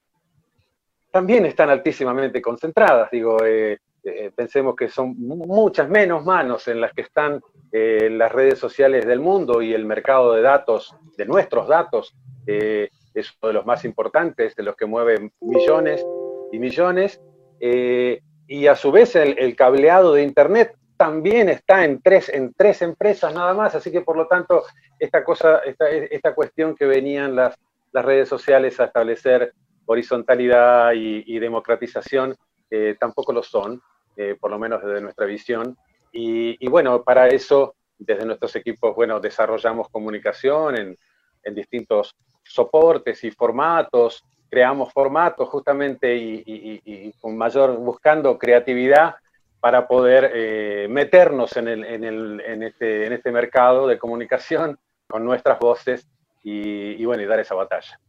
también están altísimamente concentradas. Digo, eh, eh, pensemos que son muchas menos manos en las que están eh, las redes sociales del mundo y el mercado de datos, de nuestros datos, es uno de los más importantes, de los que mueven millones y millones. y a su vez el cableado de Internet también está en tres, en tres empresas nada más, así que por lo tanto esta, cosa, esta, esta cuestión que venían las, las redes sociales a establecer horizontalidad y, democratización eh, tampoco lo son, eh, por lo menos desde nuestra visión. Y, bueno, para eso desde nuestros equipos, bueno, desarrollamos comunicación en, en distintos soportes y formatos, creamos formatos justamente y, con mayor, buscando creatividad para poder eh, meternos en, el, en, el, en, este, en este mercado de comunicación con nuestras voces y, bueno, y dar esa batalla.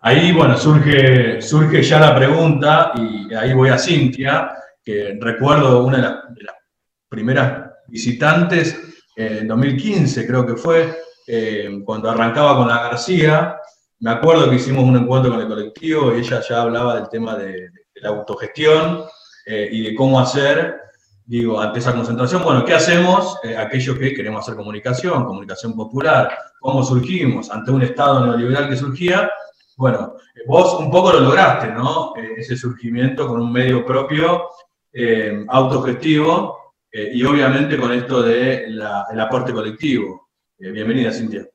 Ahí, bueno, surge, surge ya la pregunta y ahí voy a Cintia, que recuerdo una de las, primeras visitantes en 2015, creo que fue, eh, cuando arrancaba con la García, me acuerdo que hicimos un encuentro con el colectivo y ella ya hablaba del tema de, la autogestión eh, y de cómo hacer, digo, ante esa concentración, bueno, ¿qué hacemos? Eh, aquello que queremos hacer comunicación, comunicación popular, ¿cómo surgimos ante un Estado neoliberal que surgía? Bueno, vos un poco lo lograste, ¿no? Eh, ese surgimiento con un medio propio, autogestivo, y obviamente con esto del de aporte colectivo. bienvenida, Cintia.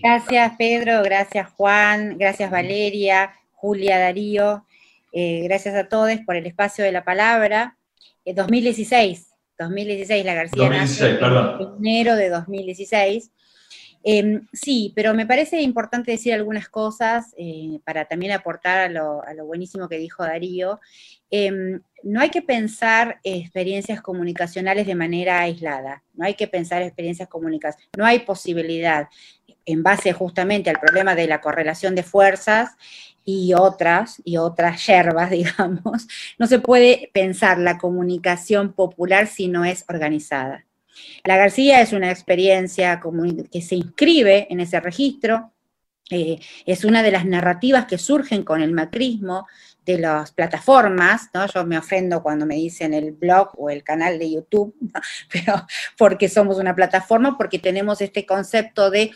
Gracias, Pedro, gracias, Juan, gracias, Valeria, Julia, Darío. Eh, gracias a todos por el espacio de la palabra. 2016, eh, 2016, la García 2016, en enero de 2016. Em, sí, pero me parece importante decir algunas cosas eh, para también aportar a lo, buenísimo que dijo Darío. Em, no hay que pensar experiencias comunicacionales de manera aislada, no hay que pensar experiencias comunicacionales, no hay posibilidad en base justamente al problema de la correlación de fuerzas y otras, y otras yerbas, [laughs] digamos, no se puede pensar la comunicación popular si no es organizada. La García es una experiencia que se inscribe en ese registro, eh, es una de las narrativas que surgen con el macrismo de las plataformas, ¿no? Yo me ofendo cuando me dicen el blog o el canal de YouTube, [laughs] pero porque somos una plataforma, porque tenemos este concepto de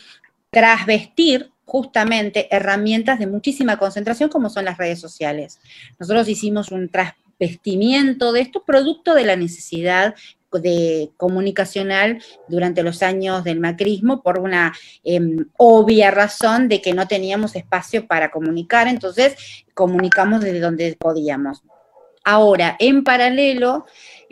trasvestir justamente herramientas de muchísima concentración como son las redes sociales. Nosotros hicimos un trasvestimiento de esto producto de la necesidad de comunicacional durante los años del macrismo por una em, obvia razón de que no teníamos espacio para comunicar, entonces comunicamos desde donde podíamos. Ahora, en paralelo,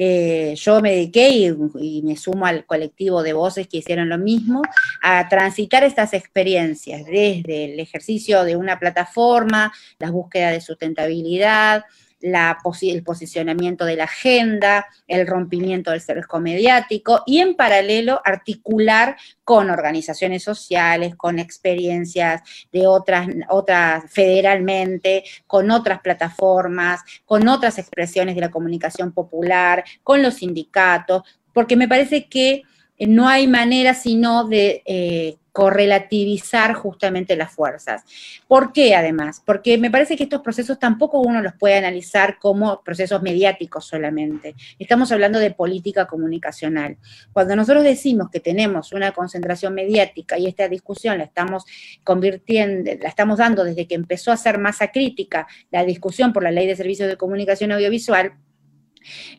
eh, yo me dediqué y, me sumo al colectivo de voces que hicieron lo mismo, a transitar estas experiencias desde el ejercicio de una plataforma, la búsqueda de sustentabilidad, el posicionamiento de la agenda, el rompimiento del cerco mediático y en paralelo articular con organizaciones sociales, con experiencias de otras, otras federalmente, con otras plataformas, con otras expresiones de la comunicación popular, con los sindicatos, porque me parece que no hay manera sino de eh, correlativizar justamente las fuerzas. ¿Por qué además? Porque me parece que estos procesos tampoco uno los puede analizar como procesos mediáticos solamente. Estamos hablando de política comunicacional. Cuando nosotros decimos que tenemos una concentración mediática y esta discusión la estamos convirtiendo, la estamos dando desde que empezó a ser masa crítica la discusión por la ley de servicios de comunicación audiovisual,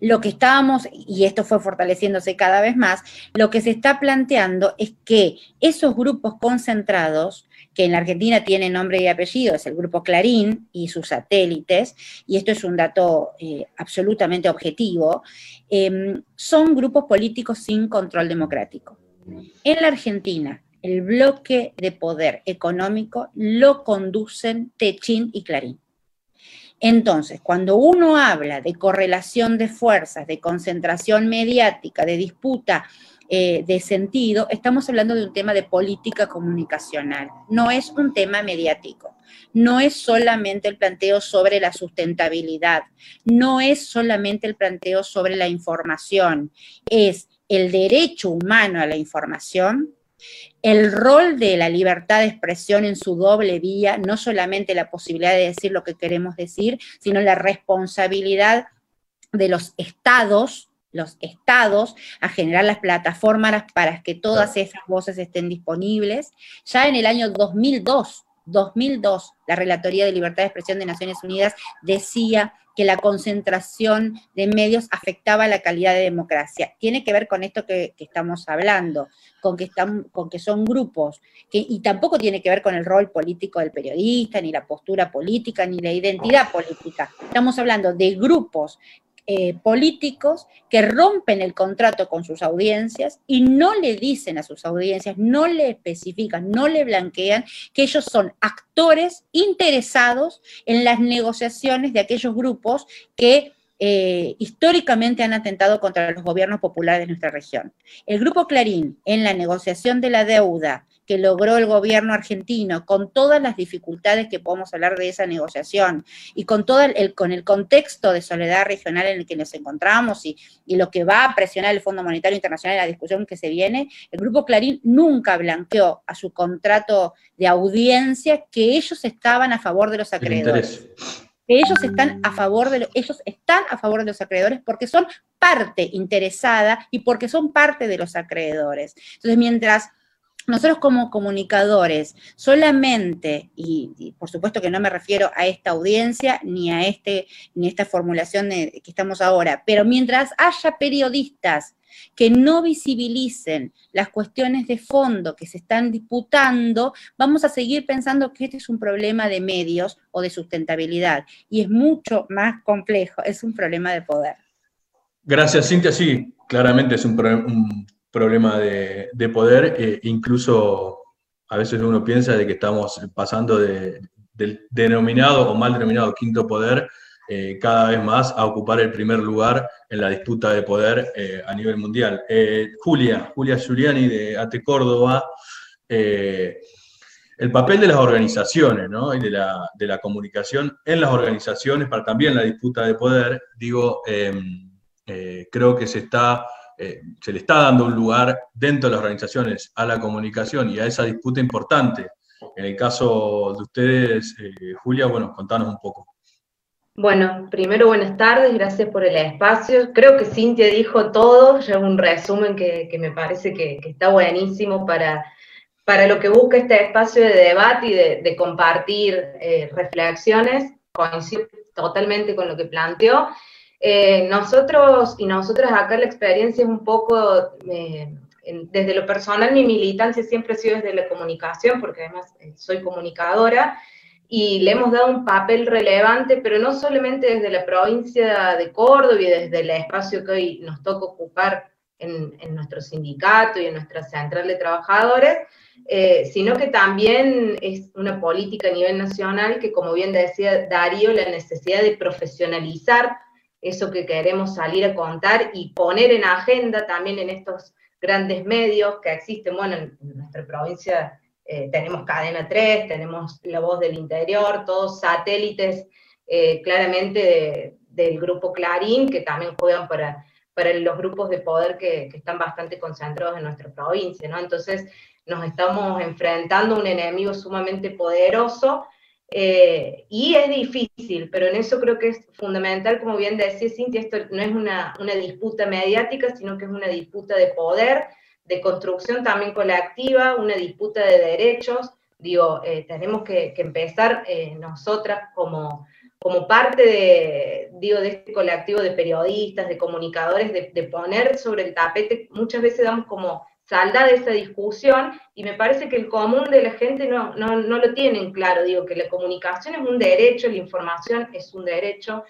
lo que estábamos, y esto fue fortaleciéndose cada vez más, lo que se está planteando es que esos grupos concentrados, que en la Argentina tienen nombre y apellido, es el grupo Clarín y sus satélites, y esto es un dato eh, absolutamente objetivo, em, son grupos políticos sin control democrático. En la Argentina, el bloque de poder económico lo conducen Techín y Clarín. Entonces, cuando uno habla de correlación de fuerzas, de concentración mediática, de disputa eh, de sentido, estamos hablando de un tema de política comunicacional, no es un tema mediático, no es solamente el planteo sobre la sustentabilidad, no es solamente el planteo sobre la información, es el derecho humano a la información, el rol de la libertad de expresión en su doble vía, no solamente la posibilidad de decir lo que queremos decir, sino la responsabilidad de los estados, los estados, a generar las plataformas para que todas esas voces estén disponibles. Ya en el año 2002, 2002, la Relatoría de Libertad de Expresión de Naciones Unidas decía que la concentración de medios afectaba la calidad de democracia. Tiene que ver con esto que, estamos hablando, con que, están, con que son grupos, y tampoco tiene que ver con el rol político del periodista, ni la postura política, ni la identidad política. Estamos hablando de grupos eh, políticos que rompen el contrato con sus audiencias y no le dicen a sus audiencias, no le especifican, no le blanquean que ellos son actores interesados en las negociaciones de aquellos grupos que eh, históricamente han atentado contra los gobiernos populares de nuestra región. El Grupo Clarín, en la negociación de la deuda que logró el gobierno argentino, con todas las dificultades que podemos hablar de esa negociación y con todo el, con el contexto de soledad regional en el que nos encontramos y, y lo que va a presionar el Fondo Monetario Internacional en la discusión que se viene, el Grupo Clarín nunca blanqueó a su contrato de audiencia que ellos estaban a favor de los acreedores que ellos están a favor de ellos están a favor de los acreedores porque son parte interesada y porque son parte de los acreedores. Entonces, mientras nosotros como comunicadores solamente, y, por supuesto que no me refiero a esta audiencia ni a este, ni esta formulación que estamos ahora, pero mientras haya periodistas que no visibilicen las cuestiones de fondo que se están disputando, vamos a seguir pensando que este es un problema de medios o de sustentabilidad. Y es mucho más complejo, es un problema de poder. Gracias, Cintia. Sí, claramente es un, un problema de, poder, eh, incluso a veces uno piensa de que estamos pasando del denominado o mal denominado quinto poder eh, cada vez más a ocupar el primer lugar en la disputa de poder eh, a nivel mundial. Julia, Julia Giuliani de ATE Córdoba, el papel de las organizaciones ¿no? y de la, de la, comunicación en las organizaciones para también la disputa de poder, digo, creo que se está eh, se le está dando un lugar dentro de las organizaciones a la comunicación y a esa disputa importante. En el caso de ustedes, eh, Julia, bueno, contanos un poco. Bueno, primero buenas tardes, gracias por el espacio. Creo que Cintia dijo todo, ya un resumen que, me parece que, está buenísimo para, para lo que busca este espacio de debate y de, compartir eh, reflexiones. Coincido totalmente con lo que planteó. Eh, nosotros y nosotras acá la experiencia es un poco, eh, desde lo personal mi militancia siempre ha sido desde la comunicación, porque además eh, soy comunicadora, y le hemos dado un papel relevante, pero no solamente desde la provincia de Córdoba y desde el espacio que hoy nos toca ocupar en, en nuestro sindicato y en nuestra central de trabajadores, sino que también es una política a nivel nacional que, como bien decía Darío, la necesidad de profesionalizar eso que queremos salir a contar y poner en agenda también en estos grandes medios que existen. Bueno, en nuestra provincia eh, tenemos Cadena 3, tenemos La Voz del Interior, todos satélites eh, claramente del grupo Clarín, que también juegan para, para los grupos de poder que, que, están bastante concentrados en nuestra provincia, ¿no? Entonces nos estamos enfrentando a un enemigo sumamente poderoso eh, y es difícil, pero en eso creo que es fundamental, como bien decía Cintia, esto no es una, una disputa mediática, sino que es una disputa de poder, de construcción también colectiva, una disputa de derechos. Digo, eh, tenemos que, empezar eh, nosotras como, como parte de, digo, de este colectivo de periodistas, de comunicadores, de poner sobre el tapete, muchas veces damos como salda de esa discusión y me parece que el común de la gente no, no, no lo tienen claro, digo que la comunicación es un derecho, la información es un derecho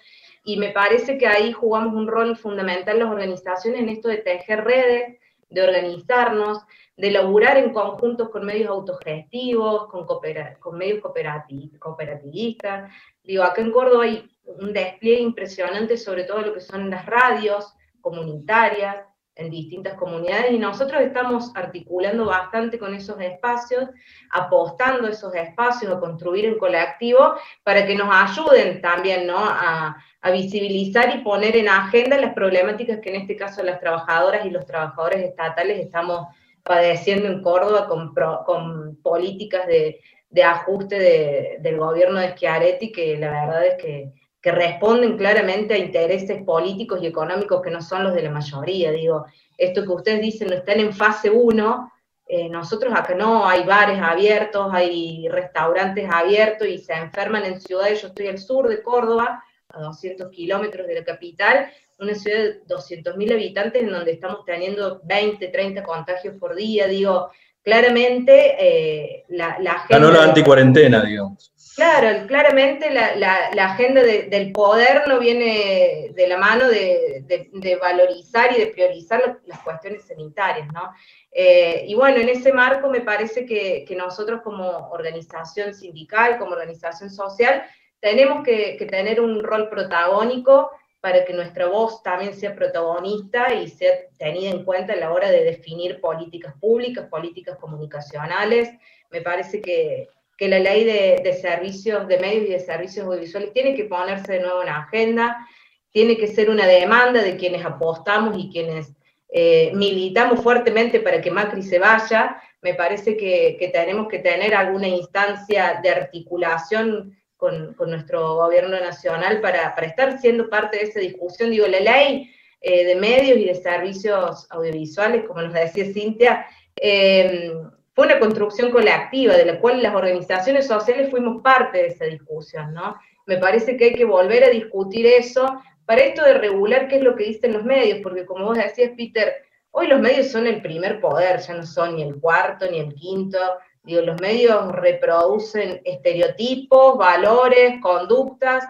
y me parece que ahí jugamos un rol fundamental las organizaciones en esto de tejer redes, de organizarnos, de laburar en conjuntos con medios autogestivos, con, con medios cooperativistas. Digo, acá en Córdoba hay un despliegue impresionante sobre todo lo que son las radios comunitarias, en distintas comunidades y nosotros estamos articulando bastante con esos espacios, apostando esos espacios a construir en colectivo para que nos ayuden también ¿no? a, visibilizar y poner en agenda las problemáticas que en este caso las trabajadoras y los trabajadores estatales estamos padeciendo en Córdoba con, políticas de, ajuste de, del gobierno de Schiaretti que la verdad es que que responden claramente a intereses políticos y económicos que no son los de la mayoría. Digo, esto que ustedes dicen no están en fase 1, eh, nosotros acá no, hay bares abiertos, hay restaurantes abiertos y se enferman en ciudades, yo estoy al sur de Córdoba, a 200 kilómetros de la capital, una ciudad de 200.000 habitantes en donde estamos teniendo 20, 30 contagios por día, digo, claramente eh, la, la gente... Ganó la anticuarentena, digamos. Claro, claramente la, agenda del poder no viene de la mano de, valorizar y de priorizar las cuestiones sanitarias, ¿no? Eh, y bueno, en ese marco me parece que, que, nosotros como organización sindical, como organización social, tenemos que, que tener un rol protagónico para que nuestra voz también sea protagonista y sea tenida en cuenta a la hora de definir políticas públicas, políticas comunicacionales. Me parece que, que la ley de, servicios de medios y de servicios audiovisuales tiene que ponerse de nuevo en agenda, tiene que ser una demanda de quienes apostamos y quienes eh, militamos fuertemente para que Macri se vaya. Me parece que, tenemos que tener alguna instancia de articulación con, nuestro gobierno nacional para, estar siendo parte de esa discusión. Digo, la ley eh, de medios y de servicios audiovisuales, como nos decía Cintia, eh, fue una construcción colectiva de la cual las organizaciones sociales fuimos parte de esa discusión, ¿no? Me parece que hay que volver a discutir eso para esto de regular qué es lo que dicen los medios, porque como vos decías, Peter, hoy los medios son el primer poder, ya no son ni el cuarto ni el quinto. Digo, los medios reproducen estereotipos, valores, conductas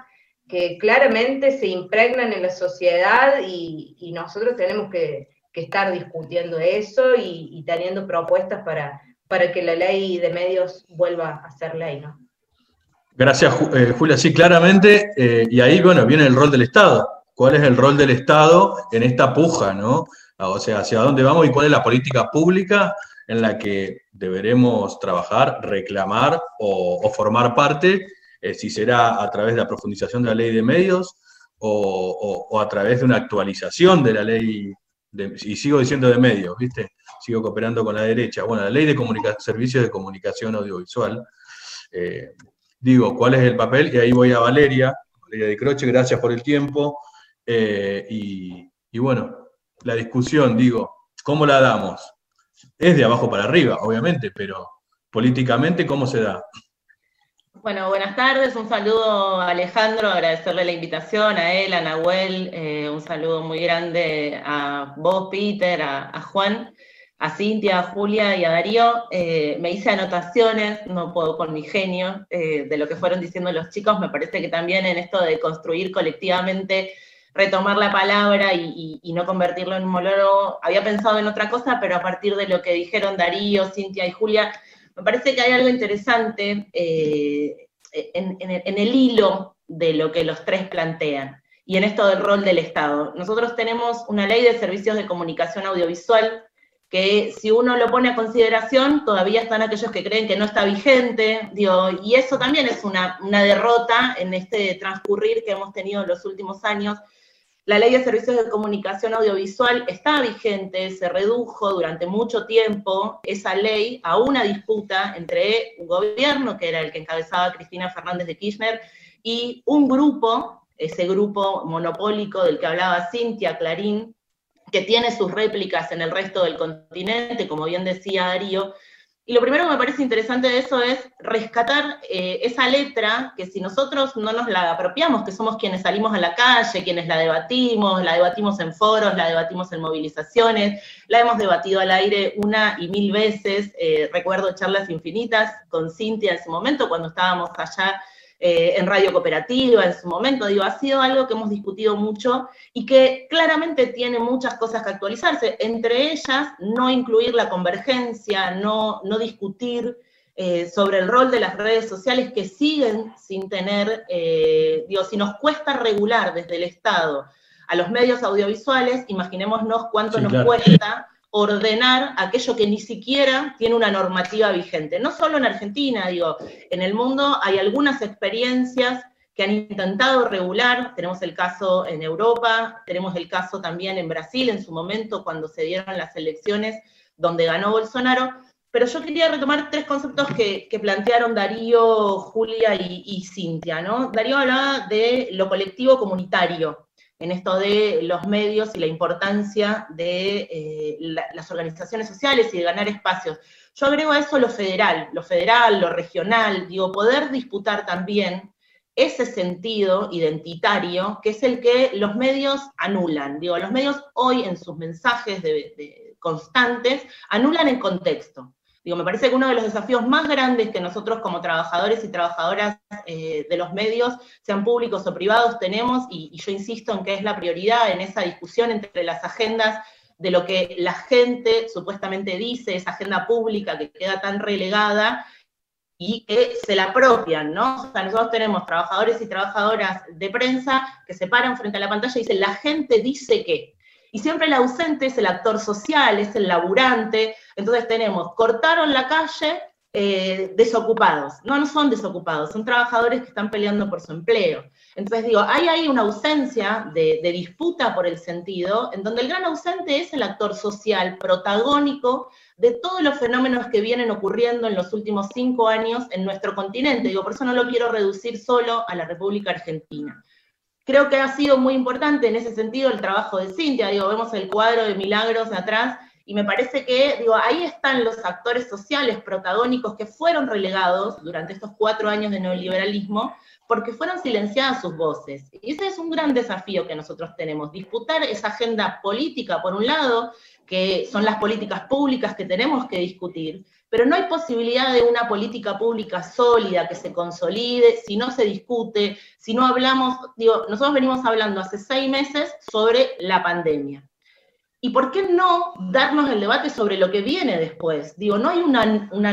que claramente se impregnan en la sociedad y, nosotros tenemos que, estar discutiendo eso y teniendo propuestas para, para que la ley de medios vuelva a ser ley, ¿no? Gracias, eh, Julia. Sí, claramente, eh, y ahí, bueno, viene el rol del Estado. ¿Cuál es el rol del Estado en esta puja, no? O sea, hacia dónde vamos y cuál es la política pública en la que deberemos trabajar, reclamar o, formar parte, eh, si será a través de la profundización de la ley de medios o, a través de una actualización de la ley, y sigo diciendo de medios, ¿viste? sigo cooperando con la derecha. Bueno, la ley de servicios de comunicación audiovisual. Eh, digo, ¿cuál es el papel? Y ahí voy a Valeria, Valeria de Croce, gracias por el tiempo. Eh, y, bueno, la discusión, digo, ¿cómo la damos? Es de abajo para arriba, obviamente, pero políticamente, ¿cómo se da? Bueno, buenas tardes, un saludo a Alejandro, agradecerle la invitación, a él, a Nahuel, eh, un saludo muy grande a vos, Peter, a, Juan, a Cintia, a Julia y a Darío. Eh, me hice anotaciones, no puedo con mi genio, eh, de lo que fueron diciendo los chicos, me parece que también en esto de construir colectivamente retomar la palabra y, no convertirlo en un monólogo. Había pensado en otra cosa, pero a partir de lo que dijeron Darío, Cintia y Julia, me parece que hay algo interesante eh, en, el hilo de lo que los tres plantean y en esto del rol del Estado. Nosotros tenemos una ley de servicios de comunicación audiovisual que si uno lo pone a consideración, todavía están aquellos que creen que no está vigente, y eso también es una, una derrota en este transcurrir que hemos tenido en los últimos años, la ley de servicios de comunicación audiovisual está vigente, se redujo durante mucho tiempo esa ley a una disputa entre un gobierno, que era el que encabezaba Cristina Fernández de Kirchner, y un grupo, ese grupo monopólico del que hablaba Cintia Clarín, que tiene sus réplicas en el resto del continente, como bien decía Darío, y lo primero que me parece interesante de eso es rescatar eh, esa letra que si nosotros no nos la apropiamos, que somos quienes salimos a la calle, quienes la debatimos, la debatimos en foros, la debatimos en movilizaciones, la hemos debatido al aire una y mil veces, eh, recuerdo charlas infinitas con Cintia en su momento cuando estábamos allá eh, en Radio Cooperativa en su momento, digo, ha sido algo que hemos discutido mucho y que claramente tiene muchas cosas que actualizarse, entre ellas no incluir la convergencia, no, no discutir eh, sobre el rol de las redes sociales que siguen sin tener, eh, digo, si nos cuesta regular desde el Estado a los medios audiovisuales, imaginémonos cuánto nos cuesta ordenar aquello que ni siquiera tiene una normativa vigente. No solo en Argentina, digo, en el mundo hay algunas experiencias que han intentado regular, tenemos el caso en Europa, tenemos el caso también en Brasil en su momento cuando se dieron las elecciones donde ganó Bolsonaro, pero yo quería retomar tres conceptos que, plantearon Darío, Julia y, y Cintia, ¿no? Darío hablaba de lo colectivo comunitario, en esto de los medios y la importancia de eh, las organizaciones sociales y de ganar espacios. Yo agrego a eso lo federal, lo federal, lo regional, digo, poder disputar también ese sentido identitario que es el que los medios anulan. Digo, los medios hoy en sus mensajes constantes anulan el contexto. Digo, me parece que uno de los desafíos más grandes que nosotros como trabajadores y trabajadoras eh, de los medios, sean públicos o privados, tenemos, y, yo insisto en que es la prioridad en esa discusión entre las agendas de lo que la gente supuestamente dice, esa agenda pública que queda tan relegada y que se la apropian, ¿no? O sea, nosotros tenemos trabajadores y trabajadoras de prensa que se paran frente a la pantalla y dicen, la gente dice que. Y siempre el ausente es el actor social, es el laburante, entonces tenemos, cortaron la calle eh, desocupados. No, no son desocupados, son trabajadores que están peleando por su empleo. Entonces digo, hay ahí una ausencia de, disputa por el sentido, en donde el gran ausente es el actor social, protagónico de todos los fenómenos que vienen ocurriendo en los últimos cinco años en nuestro continente. Digo, por eso no lo quiero reducir solo a la República Argentina. Creo que ha sido muy importante en ese sentido el trabajo de Cintia, digo, vemos el cuadro de Milagros atrás, y me parece que, digo, ahí están los actores sociales protagónicos que fueron relegados durante estos cuatro años de neoliberalismo porque fueron silenciadas sus voces. Y ese es un gran desafío que nosotros tenemos, disputar esa agenda política, por un lado, que son las políticas públicas que tenemos que discutir, pero no hay posibilidad de una política pública sólida que se consolide si no se discute, si no hablamos, digo, nosotros venimos hablando hace seis meses sobre la pandemia. ¿Y por qué no darnos el debate sobre lo que viene después? Digo, no hay una,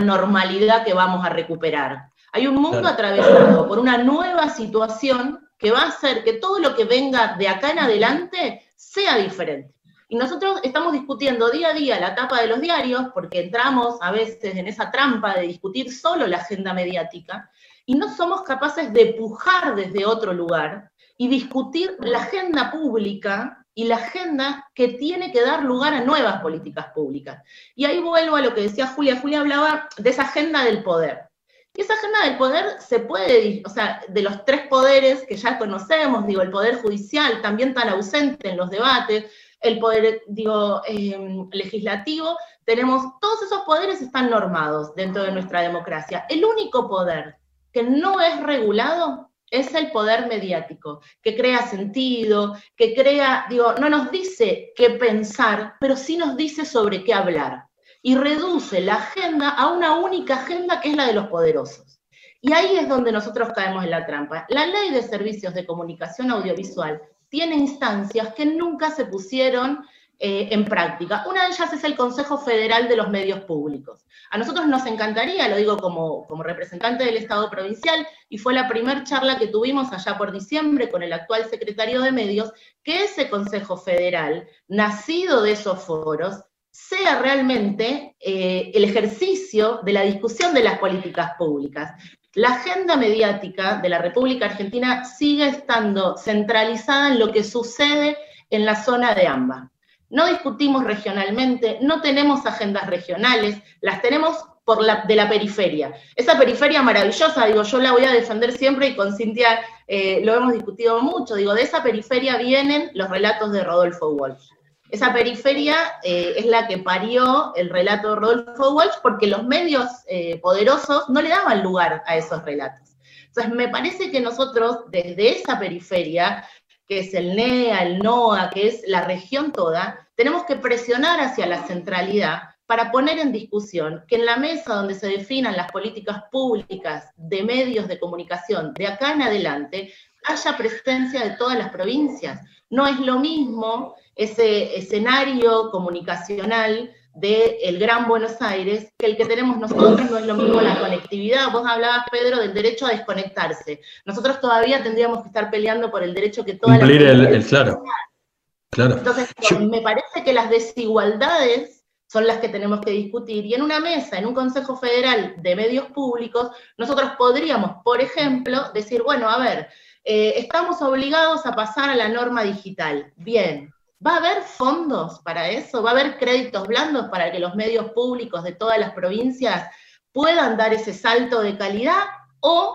normalidad que vamos a recuperar. Hay un mundo atravesado por una nueva situación que va a hacer que todo lo que venga de acá en adelante sea diferente. Y nosotros estamos discutiendo día a día la tapa de los diarios, porque entramos a veces en esa trampa de discutir solo la agenda mediática, y no somos capaces de pujar desde otro lugar y discutir la agenda pública y la agenda que tiene que dar lugar a nuevas políticas públicas. Y ahí vuelvo a lo que decía Julia. Julia hablaba de esa agenda del poder. Y esa agenda del poder se puede, o sea, de los tres poderes que ya conocemos, digo, el poder judicial también tan ausente en los debates, el poder, digo, em, legislativo, tenemos, todos esos poderes están normados dentro de nuestra democracia. El único poder que no es regulado es el poder mediático, que crea sentido, que crea, digo, no nos dice qué pensar, pero sí nos dice sobre qué hablar. Y reduce la agenda a una única agenda que es la de los poderosos. Y ahí es donde nosotros caemos en la trampa. La ley de servicios de comunicación audiovisual tiene instancias que nunca se pusieron eh, en práctica. Una de ellas es el Consejo Federal de los Medios Públicos. A nosotros nos encantaría, lo digo como, representante del Estado provincial, y fue la primera charla que tuvimos allá por diciembre con el actual secretario de Medios, que ese Consejo Federal, nacido de esos foros, sea realmente eh, el ejercicio de la discusión de las políticas públicas. La agenda mediática de la República Argentina sigue estando centralizada en lo que sucede en la zona de AMBA no discutimos regionalmente, no tenemos agendas regionales, las tenemos de la periferia. Esa periferia maravillosa, digo, yo la voy a defender siempre y con Cintia eh, lo hemos discutido mucho, digo, de esa periferia vienen los relatos de Rodolfo Walsh. Esa periferia eh, es la que parió el relato de Rodolfo Walsh porque los medios eh, poderosos no le daban lugar a esos relatos. Entonces, me parece que nosotros, desde esa periferia, que es el NEA, el NOA, que es la región toda, tenemos que presionar hacia la centralidad para poner en discusión que en la mesa donde se definan las políticas públicas de medios de comunicación de acá en adelante, haya presencia de todas las provincias. No es lo mismo ese escenario comunicacional del Gran Buenos Aires, que el que tenemos nosotros no es lo mismo la conectividad. Vos hablabas, Pedro, del derecho a desconectarse. Nosotros todavía tendríamos que estar peleando por el derecho que toda Cumplir el, el, claro. claro. Entonces, me parece que las desigualdades son las que tenemos que discutir. Y en una mesa, en un Consejo Federal de Medios Públicos, nosotros podríamos, por ejemplo, decir, bueno, a ver, eh, estamos obligados a pasar a la norma digital. Bien, ¿Va a haber fondos para eso? ¿Va a haber créditos blandos para que los medios públicos de todas las provincias puedan dar ese salto de calidad? ¿O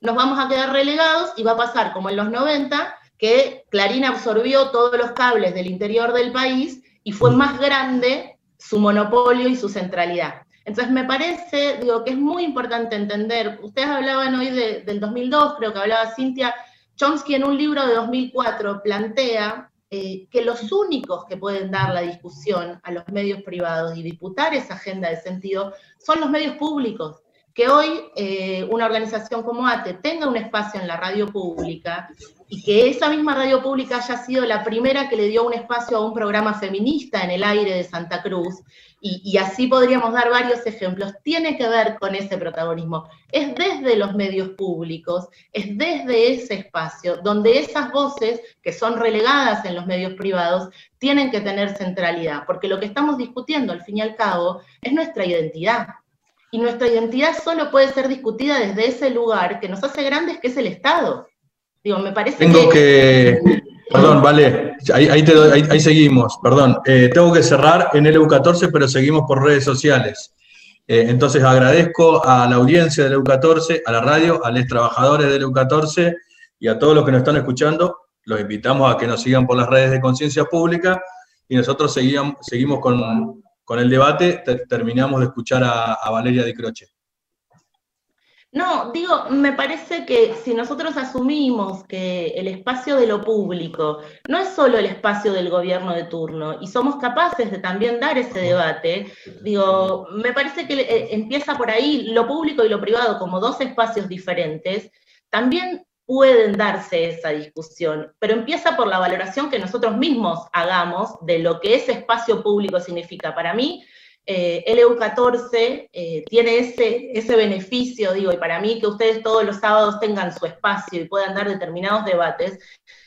nos vamos a quedar relegados y va a pasar como en los 90, que Clarín absorbió todos los cables del interior del país y fue más grande su monopolio y su centralidad? Entonces me parece, digo, que es muy importante entender, ustedes hablaban hoy del 2002, creo que hablaba Cintia, Chomsky en un libro de 2004 plantea eh, que los únicos que pueden dar la discusión a los medios privados y disputar esa agenda de sentido son los medios públicos. Que hoy eh, una organización como ATE tenga un espacio en la radio pública y que esa misma radio pública haya sido la primera que le dio un espacio a un programa feminista en el aire de Santa Cruz, y, así podríamos dar varios ejemplos, tiene que ver con ese protagonismo. Es desde los medios públicos, es desde ese espacio donde esas voces que son relegadas en los medios privados tienen que tener centralidad, porque lo que estamos discutiendo al fin y al cabo es nuestra identidad. Y nuestra identidad solo puede ser discutida desde ese lugar que nos hace grandes, que es el Estado. Digo, me parece Tengo que Perdón, vale, ahí, seguimos, perdón. Eh, tengo que cerrar en el EU14, pero seguimos por redes sociales. Eh, entonces agradezco a la audiencia del EU14, a la radio, a los trabajadores del EU14 y a todos los que nos están escuchando. Los invitamos a que nos sigan por las redes de conciencia pública y nosotros seguimos con, el debate. terminamos de escuchar a, a Valeria Di Croce. No, digo, me parece que si nosotros asumimos que el espacio de lo público no es solo el espacio del gobierno de turno y somos capaces de también dar ese debate, digo, me parece que eh, empieza por ahí lo público y lo privado como dos espacios diferentes, también pueden darse esa discusión, pero empieza por la valoración que nosotros mismos hagamos de lo que ese espacio público significa. Para mí, eh, LU14 eh, tiene ese, ese beneficio, digo, y para mí que ustedes todos los sábados tengan su espacio y puedan dar determinados debates,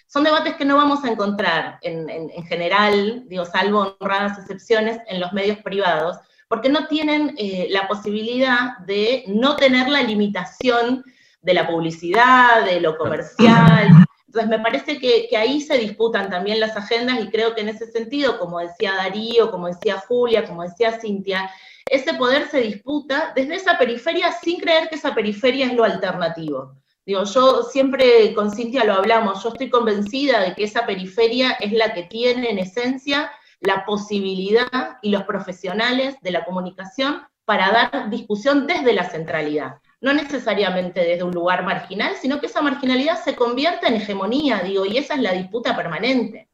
son debates que no vamos a encontrar en, general, digo, salvo honradas excepciones, en los medios privados, porque no tienen eh, la posibilidad de no tener la limitación de la publicidad, de lo comercial, entonces, me parece que, ahí se disputan también las agendas y creo que en ese sentido, como decía Darío, como decía Julia, como decía Cintia, ese poder se disputa desde esa periferia sin creer que esa periferia es lo alternativo. Digo, yo siempre con Cintia lo hablamos, yo estoy convencida de que esa periferia es la que tiene en esencia la posibilidad y los profesionales de la comunicación para dar discusión desde la centralidad. No necesariamente desde un lugar marginal, sino que esa marginalidad se convierta en hegemonía, digo, y esa es la disputa permanente.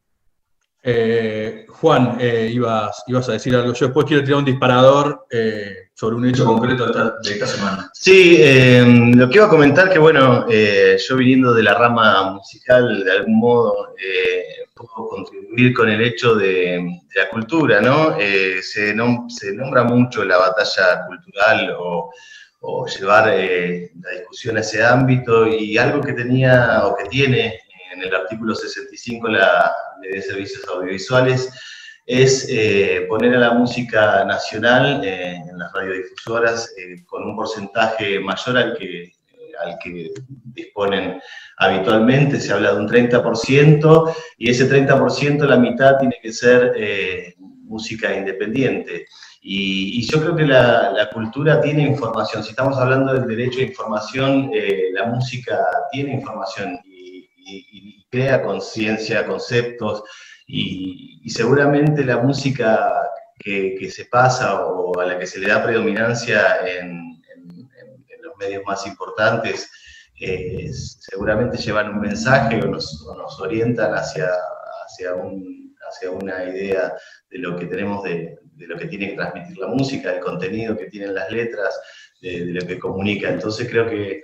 Eh, Juan, eh, ibas, ibas a decir algo. Yo después quiero tirar un disparador eh, sobre un hecho concreto de esta, de esta semana. Sí, eh, lo que iba a comentar que, bueno, eh, yo viniendo de la rama musical, de algún modo, eh, puedo contribuir con el hecho de, de la cultura, ¿no? Eh, se, nom- se nombra mucho la batalla cultural o, o llevar eh, la discusión a ese ámbito y algo que tenía o que tiene en el artículo 65 la Ley de Servicios Audiovisuales es eh, poner a la música nacional eh, en las radiodifusoras eh, con un porcentaje mayor al que, al que disponen habitualmente, se habla de un 30%, y ese 30%, la mitad tiene que ser eh, música independiente. Y, yo creo que la, cultura tiene información, si estamos hablando del derecho a información, eh, la música tiene información y, crea conciencia, conceptos, y, seguramente la música que, se pasa o a la que se le da predominancia en los medios más importantes, eh, seguramente llevan un mensaje o nos, o nos orientan hacia, hacia, un- hacia una idea de lo que tenemos de, de lo que tiene que transmitir la música, del contenido que tienen las letras, de, lo que comunica. Entonces creo que,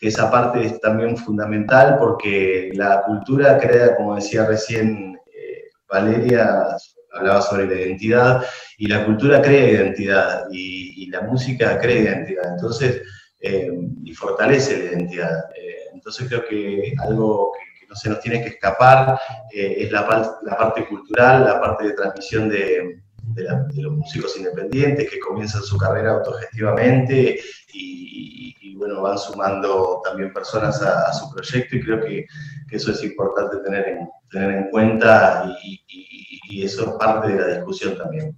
esa parte es también fundamental porque la cultura crea, como decía recién eh, Valeria, hablaba sobre la identidad, y la cultura crea identidad, y, la música crea identidad. Entonces, eh, y fortalece la identidad. Eh, entonces creo que algo que, no se nos tiene que escapar es la parte cultural, la parte de transmisión de, de los músicos independientes que comienzan su carrera autogestivamente y, y, bueno, van sumando también personas a, su proyecto y creo que, eso es importante tener en, tener en cuenta y eso es parte de la discusión también.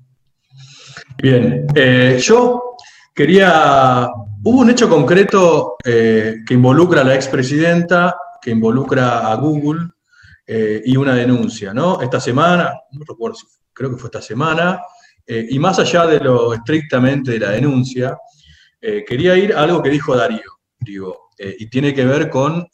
Bien, eh, yo quería. Hubo un hecho concreto eh, que involucra a la expresidenta, que involucra a Google eh, y una denuncia, ¿no? Esta semana, no recuerdo si creo que fue esta semana, eh, y más allá de lo estrictamente de la denuncia, eh, quería ir a algo que dijo Darío, digo, eh, y tiene que ver con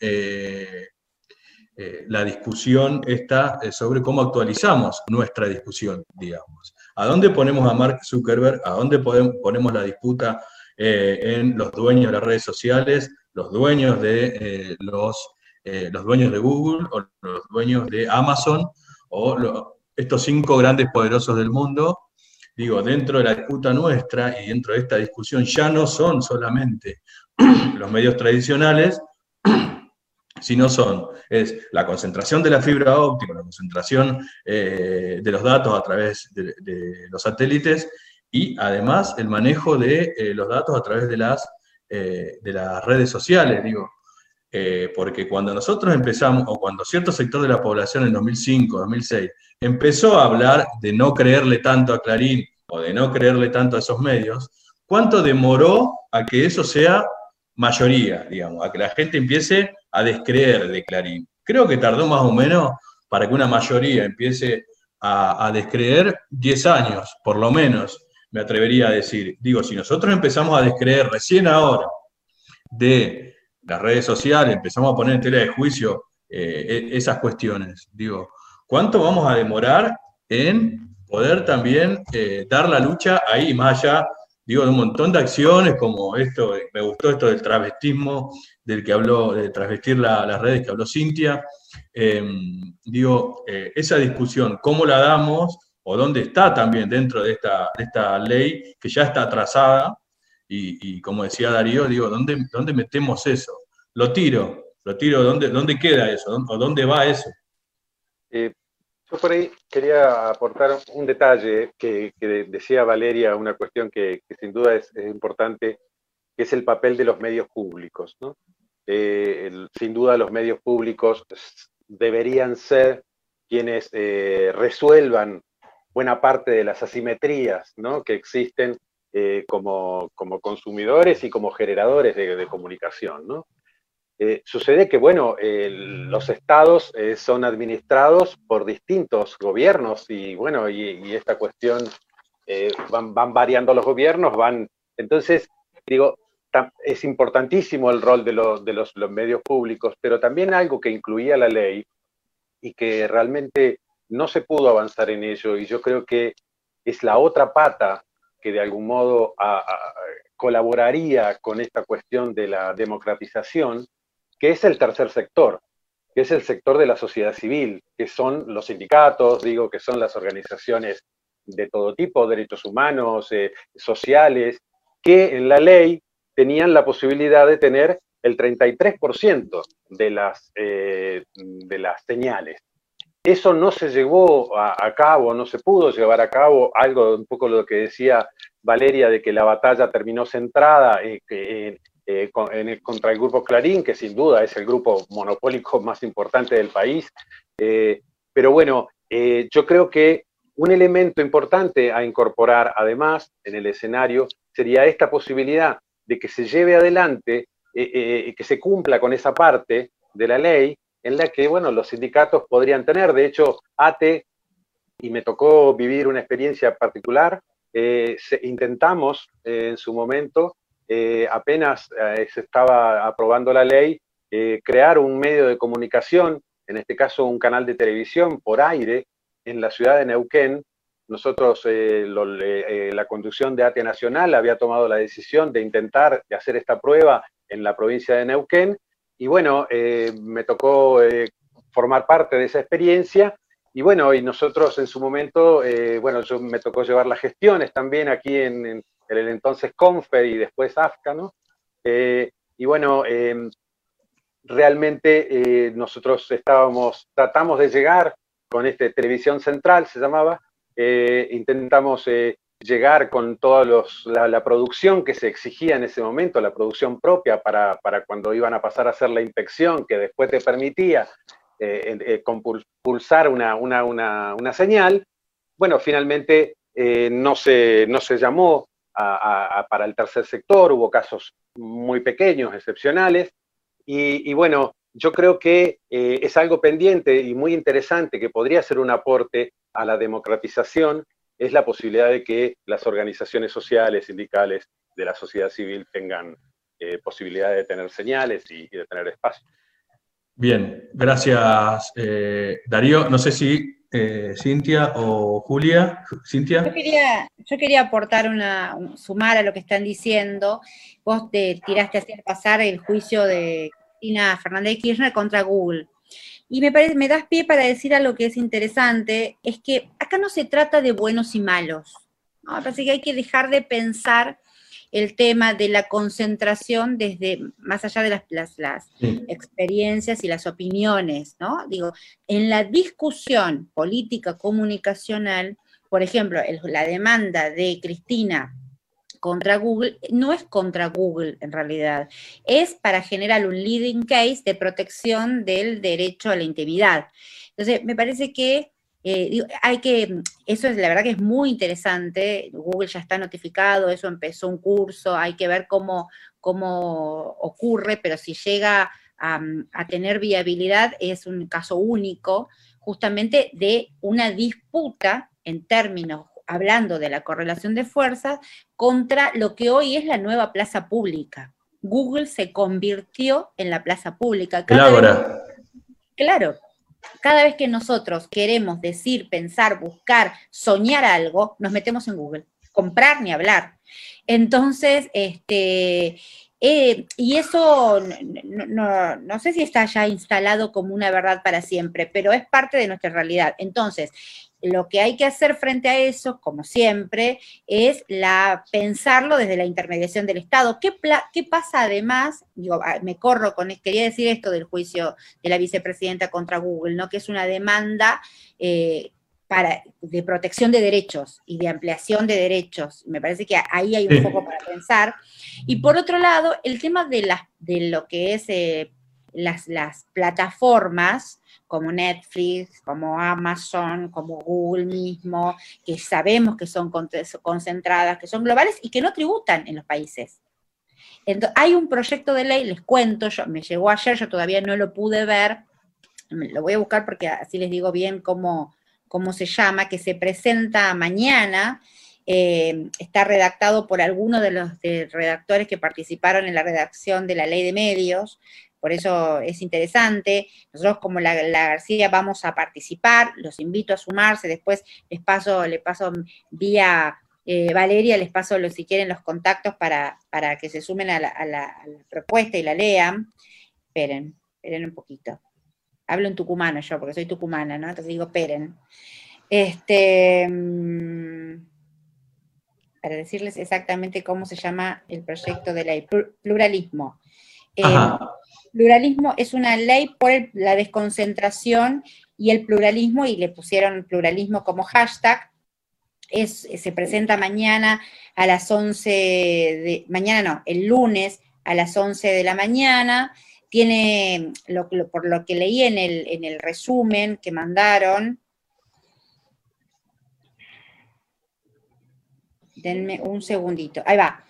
la discusión esta sobre cómo actualizamos nuestra discusión, digamos. ¿A dónde ponemos a Mark Zuckerberg? ¿A dónde ponemos la disputa en los dueños de las redes sociales, los dueños de los, los dueños de Google o los dueños de Amazon o lo- estos cinco grandes poderosos del mundo? Digo, dentro de la disputa nuestra y dentro de esta discusión ya no son solamente [clears throat] los medios tradicionales, [clears throat] sino son, es la concentración de la fibra óptica, la concentración eh, de los datos a través de, los satélites y además el manejo de eh, los datos a través de las, eh, de las redes sociales, digo. Eh, porque cuando nosotros empezamos, o cuando cierto sector de la población en 2005, 2006, empezó a hablar de no creerle tanto a Clarín o de no creerle tanto a esos medios, ¿cuánto demoró a que eso sea mayoría, digamos, a que la gente empiece a descreer de Clarín? Creo que tardó más o menos para que una mayoría empiece a, a descreer 10 años, por lo menos, me atrevería a decir. Digo, si nosotros empezamos a descreer recién ahora de las redes sociales, empezamos a poner en tela de juicio eh, e- esas cuestiones, digo, ¿cuánto vamos a demorar en poder también eh, dar la lucha ahí, más allá, digo, de un montón de acciones como esto, me gustó esto del travestismo, del que habló, de travestir la- las redes que habló Cintia, eh, digo, eh, esa discusión, ¿cómo la damos? O dónde está también dentro de esta, de esta ley que ya está atrasada, y, como decía Darío, digo, ¿dónde, ¿dónde metemos eso? Lo tiro, lo tiro, ¿dónde, dónde queda eso? ¿Dónde- ¿O dónde va eso? Eh, yo por ahí quería aportar un detalle que, decía Valeria, una cuestión que, sin duda es, importante, que es el papel de los medios públicos. ¿no? Eh, sin duda los medios públicos deberían ser quienes eh, resuelvan buena parte de las asimetrías ¿no? que existen eh, como, como consumidores y como generadores de, de comunicación. ¿no? Eh, sucede que, bueno, eh, los estados eh, son administrados por distintos gobiernos y, bueno, y, y esta cuestión eh, van, van variando los gobiernos, van. Entonces, digo, es importantísimo el rol de, de los, medios públicos, pero también algo que incluía la ley y que realmente no se pudo avanzar en ello, y yo creo que es la otra pata que de algún modo colaboraría con esta cuestión de la democratización, que es el tercer sector, que es el sector de la sociedad civil, que son los sindicatos, digo, que son las organizaciones de todo tipo, derechos humanos, eh, sociales, que en la ley tenían la posibilidad de tener el 33% de las, eh, de las señales. Eso no se llevó a, cabo, no se pudo llevar a cabo, algo un poco lo que decía Valeria de que la batalla terminó centrada eh, contra el grupo Clarín, que sin duda es el grupo monopólico [laughs] más importante del país. pero bueno, yo creo que un elemento importante a incorporar además en el escenario sería esta posibilidad de que se lleve adelante, eh, eh, que se cumpla con esa parte de la ley en la que, bueno, los sindicatos podrían tener. De hecho, ATE, y me tocó vivir una experiencia particular, eh, intentamos en su momento, apenas se estaba aprobando la ley, crear un medio de comunicación, en este caso un canal de televisión por aire, en la ciudad de Neuquén, nosotros, eh, eh, la conducción de ATE Nacional había tomado la decisión de intentar hacer esta prueba en la provincia de Neuquén, y bueno, eh, me tocó formar parte de esa experiencia, y bueno, y nosotros en su momento, bueno, yo me tocó llevar las gestiones también aquí en, en el entonces Confer y después AFCA, ¿no? y bueno, em, realmente nosotros estábamos, tratamos de llegar con este Televisión Central, se llamaba, eh, intentamos eh, llegar con toda la, producción que se exigía en ese momento, la producción propia para, cuando iban a pasar a hacer la inspección, que después te permitía eh, pulsar una, una, señal. Bueno, finalmente no, se, no se llamó para el tercer sector, hubo casos muy pequeños, excepcionales, y, y bueno, yo creo que eh, es algo pendiente y muy interesante que podría ser un aporte a la democratización, es la posibilidad de que las organizaciones sociales, sindicales de la sociedad civil tengan eh, posibilidad de tener señales y, de tener espacio. Bien, gracias eh, Darío. No sé si Cintia o Julia. Cintia. Yo quería, yo quería aportar una, sumar a lo que están diciendo. Vos te tiraste a hacer pasar el juicio de Cristina Fernández de Kirchner contra Google. Y me, parece, me das pie para decir algo que es interesante, es que acá no se trata de buenos y malos. ¿no? Parece que hay que dejar de pensar el tema de la concentración desde más allá de las, las, experiencias y las opiniones, ¿no? Digo, en la discusión política comunicacional, por ejemplo, la demanda de Cristina contra Google, no es contra Google en realidad, es para generar un leading case de protección del derecho a la intimidad. Entonces, me parece que eh, hay que, eso es la verdad que es muy interesante, Google ya está notificado, eso empezó un curso, hay que ver cómo, cómo ocurre, pero si llega a, a tener viabilidad es un caso único justamente de una disputa en términos hablando de la correlación de fuerzas, contra lo que hoy es la nueva plaza pública. Google se convirtió en la plaza pública. Cada claro, cada vez que nosotros queremos decir, pensar, buscar, soñar algo, nos metemos en Google. Comprar ni hablar. Entonces, este, eh, y eso no, no, sé si está ya instalado como una verdad para siempre, pero es parte de nuestra realidad. Entonces, lo que hay que hacer frente a eso, como siempre, es la, pensarlo desde la intermediación del Estado. ¿Qué, qué pasa además? Digo, ah, me corro con, quería decir esto del juicio de la vicepresidenta contra Google, ¿no? Que es una demanda eh, para, de protección de derechos y de ampliación de derechos. Me parece que ahí hay un poco para pensar. Y por otro lado, el tema de, la, de lo que es eh, las, las plataformas, como Netflix, como Amazon, como Google mismo, que sabemos que son concentradas, que son globales y que no tributan en los países. Entonces, hay un proyecto de ley, les cuento, yo, me llegó ayer, yo todavía no lo pude ver, lo voy a buscar porque así les digo bien cómo, cómo se llama, que se presenta mañana eh, está redactado por algunos de los redactores que participaron en la redacción de la ley de medios, por eso es interesante. Nosotros como la, García vamos a participar, los invito a sumarse, después les paso, les paso vía eh, Valeria, les paso si quieren los contactos para, para que se sumen a la, propuesta y la lean. Esperen, esperen un poquito. Hablo en tucumano yo, porque soy tucumana, ¿no? Entonces digo, esperen. Este, mm, para decirles exactamente cómo se llama el proyecto de ley, pluralismo. Eh, pluralismo es una ley por la desconcentración y el pluralismo, y le pusieron pluralismo como hashtag, es, se presenta mañana a las 11 de, mañana no, el lunes a las 11 de la mañana, tiene, por lo que leí en el, en el resumen que mandaron, denme un segundito, ahí va,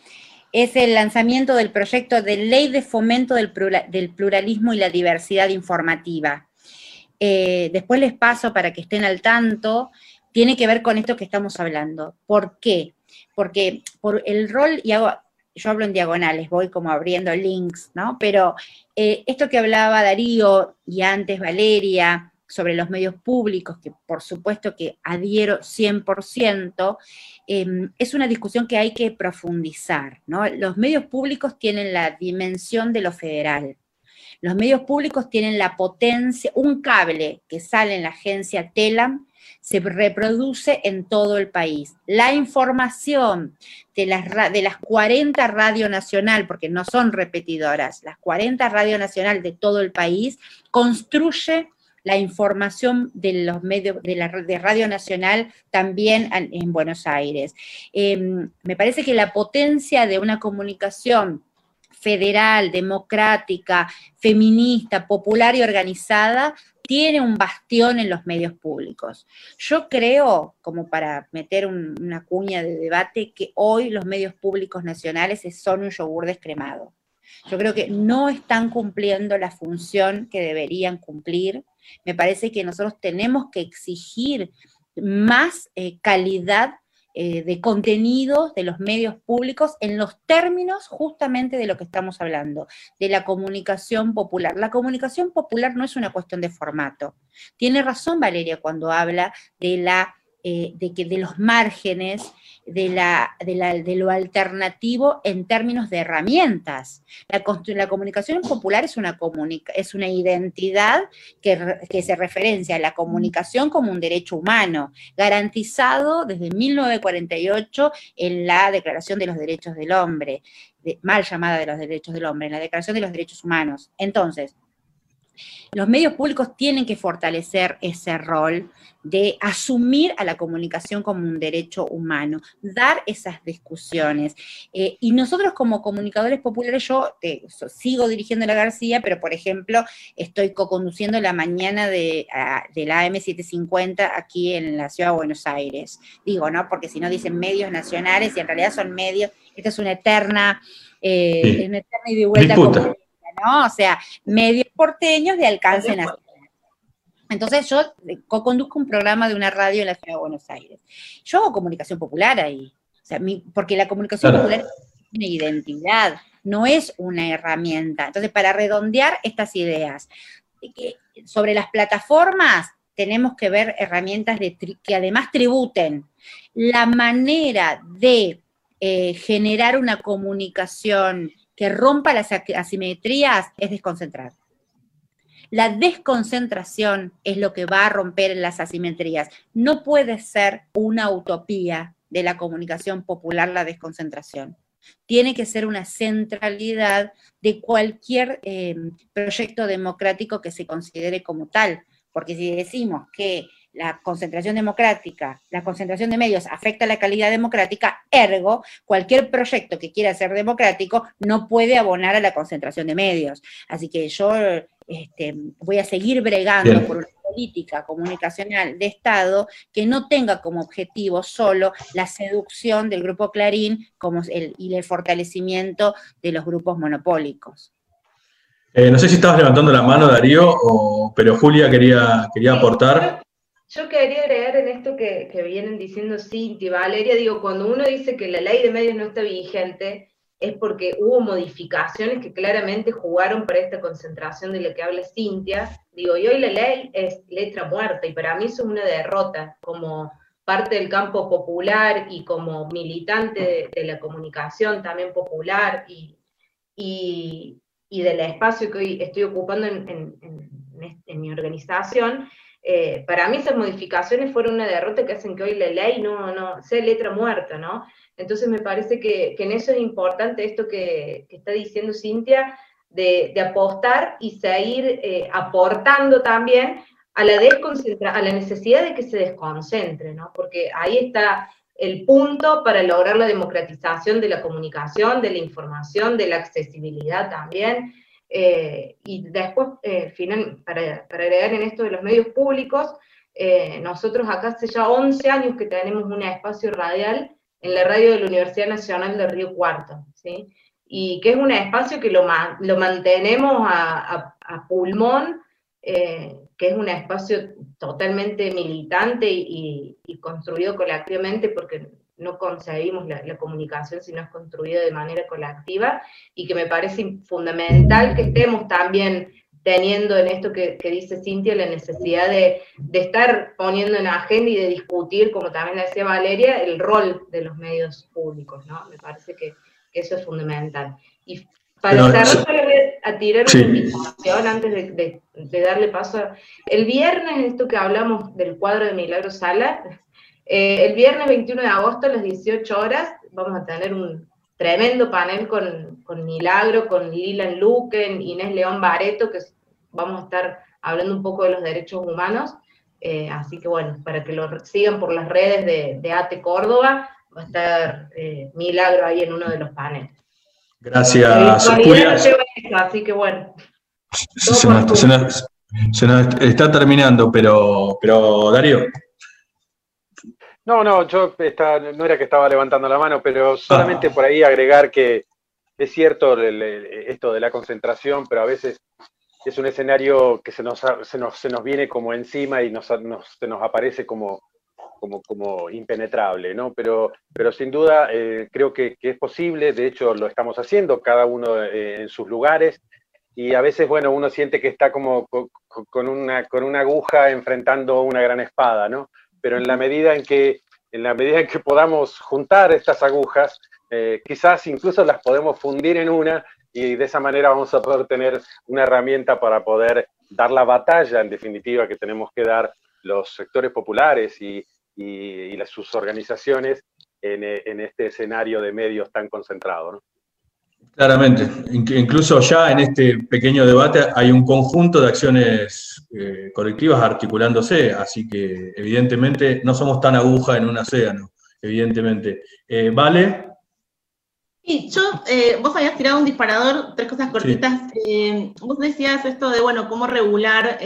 es el lanzamiento del proyecto de ley de fomento del, pluralismo y la diversidad informativa. Eh, después les paso para que estén al tanto, tiene que ver con esto que estamos hablando. ¿Por qué? Porque por el rol, y yo hablo en diagonales, voy como abriendo links, ¿no? Pero eh, esto que hablaba Darío y antes Valeria sobre los medios públicos, que por supuesto que adhiero 100%, Em, es una discusión que hay que profundizar. ¿no? Los medios públicos tienen la dimensión de lo federal. Los medios públicos tienen la potencia, un cable que sale en la agencia TELAM se reproduce en todo el país. La información de las, de las 40 Radio Nacional, porque no son repetidoras, las 40 Radio Nacional de todo el país, construye la información de los medios de la Radio Nacional también en, Buenos Aires. Em, me parece que la potencia de una comunicación federal, democrática, feminista, popular y organizada, tiene un bastión en los medios públicos. Yo creo, como para meter una cuña de debate, que hoy los medios públicos nacionales son un yogur descremado. Yo creo que no están cumpliendo la función que deberían cumplir me parece que nosotros tenemos que exigir más eh, calidad eh, de contenidos de los medios públicos en los términos justamente de lo que estamos hablando, de la comunicación popular. La comunicación popular no es una cuestión de formato. Tiene razón Valeria cuando habla de la eh, de, que, de los márgenes de, la, de, lo alternativo en términos de herramientas. La, la comunicación popular es una, es una identidad que, que, se referencia a la comunicación como un derecho humano, garantizado desde 1948 en la Declaración de los Derechos del Hombre, mal llamada de los Derechos del Hombre, en la Declaración de los Derechos Humanos. Entonces, los medios públicos tienen que fortalecer ese rol de asumir a la comunicación como un derecho humano, dar esas discusiones. Eh, y nosotros como comunicadores populares, yo sigo dirigiendo la García, pero por ejemplo, estoy co-conduciendo la mañana de, la AM750 aquí en la ciudad de Buenos Aires. Digo, ¿no? Porque si no dicen medios nacionales y en realidad son medios, esta es una eterna, eh, una eterna y de vuelta. ¿No? O sea, medios porteños de alcance nacional. Entonces yo co-conduzco un programa de una radio en la ciudad de Buenos Aires. Yo hago comunicación popular ahí, o sea, porque la comunicación popular es una identidad, no es una herramienta. Entonces, para redondear estas ideas, sobre las plataformas tenemos que ver herramientas de que además tributen la manera de eh, generar una comunicación que rompa las asimetrías es desconcentrar. La desconcentración es lo que va a romper las asimetrías. No puede ser una utopía de la comunicación popular la desconcentración. Tiene que ser una centralidad de cualquier eh, proyecto democrático que se considere como tal. Porque si decimos que la concentración democrática, la concentración de medios afecta la calidad democrática, ergo, cualquier proyecto que quiera ser democrático no puede abonar a la concentración de medios. Así que yo este, voy a seguir bregando por una política comunicacional de Estado que no tenga como objetivo solo la seducción del grupo Clarín como el, y el fortalecimiento de los grupos monopólicos. Eh, no sé si estabas levantando la mano, Darío, pero Julia quería, quería aportar. Yo quería agregar en esto que, que vienen diciendo Cintia y Valeria, digo, cuando uno dice que la ley de medios no está vigente, es porque hubo modificaciones que claramente jugaron para esta concentración de la que habla Cintia. Digo, y hoy la ley es letra muerta, y para mí eso es una derrota, como parte del campo popular y como militante de, la comunicación también popular y, y, del espacio que hoy estoy ocupando en, en, mi organización, eh, para mí esas modificaciones fueron una derrota que hacen que hoy la ley no, sea letra muerta, ¿no? Entonces me parece que, en eso es importante esto que, está diciendo Cintia, de, apostar y seguir eh, aportando también a la, a la necesidad de que se desconcentre, ¿no? Porque ahí está el punto para lograr la democratización de la comunicación, de la información, de la accesibilidad también. Eh, y después, eh, final, para, para, agregar en esto de los medios públicos, eh, nosotros acá hace ya 11 años que tenemos un espacio radial en la radio de la Universidad Nacional de Río Cuarto, ¿sí? y que es un espacio que lo, lo mantenemos a, a pulmón, eh, que es un espacio totalmente militante y, construido colectivamente porque no concebimos la, comunicación si no es construida de manera colectiva y que me parece fundamental que estemos también teniendo en esto que, dice Cintia la necesidad de, estar poniendo en agenda y de discutir, como también decía Valeria, el rol de los medios públicos, ¿no? Me parece que, eso es fundamental. Y para cerrar, voy a tirar una invitación antes de, darle paso. El viernes, esto que hablamos del cuadro de Milagro Sala, eh, el viernes 21 de agosto a las 18 horas vamos a tener un tremendo panel con, Milagro, con Lilan Luquen, Inés León Bareto, que vamos a estar hablando un poco de los derechos humanos. Eh, así que bueno, para que lo sigan por las redes de, ATE Córdoba, va a estar eh, Milagro ahí en uno de los paneles. Gracias, Julia. así que bueno. Se nos, está terminando, pero, pero Darío. No, no, yo no era que estaba levantando la mano, pero solamente ah. por ahí agregar que es cierto esto de la concentración, pero a veces es un escenario que se nos, se nos, se nos viene como encima y nos, se nos aparece como, como, como impenetrable, ¿no? Pero, pero sin duda eh, creo que, es posible, de hecho lo estamos haciendo, cada uno eh, en sus lugares, y a veces, bueno, uno siente que está como con una, con una aguja enfrentando una gran espada, ¿no? Pero en la medida en que, en la medida en que podamos juntar estas agujas, eh, quizás incluso las podemos fundir en una y de esa manera vamos a poder tener una herramienta para poder dar la batalla, en definitiva, que tenemos que dar los sectores populares y, sus organizaciones eh, en, este escenario de medios tan concentrado. Claramente, incluso ya en este pequeño debate hay un conjunto de acciones eh, colectivas articulándose, así que evidentemente no somos tan aguja en un océano, evidentemente. Eh, ¿Vale? Sí, yo, eh, vos habías tirado un disparador, tres cosas cortitas. Eh, vos decías esto de, bueno, cómo regular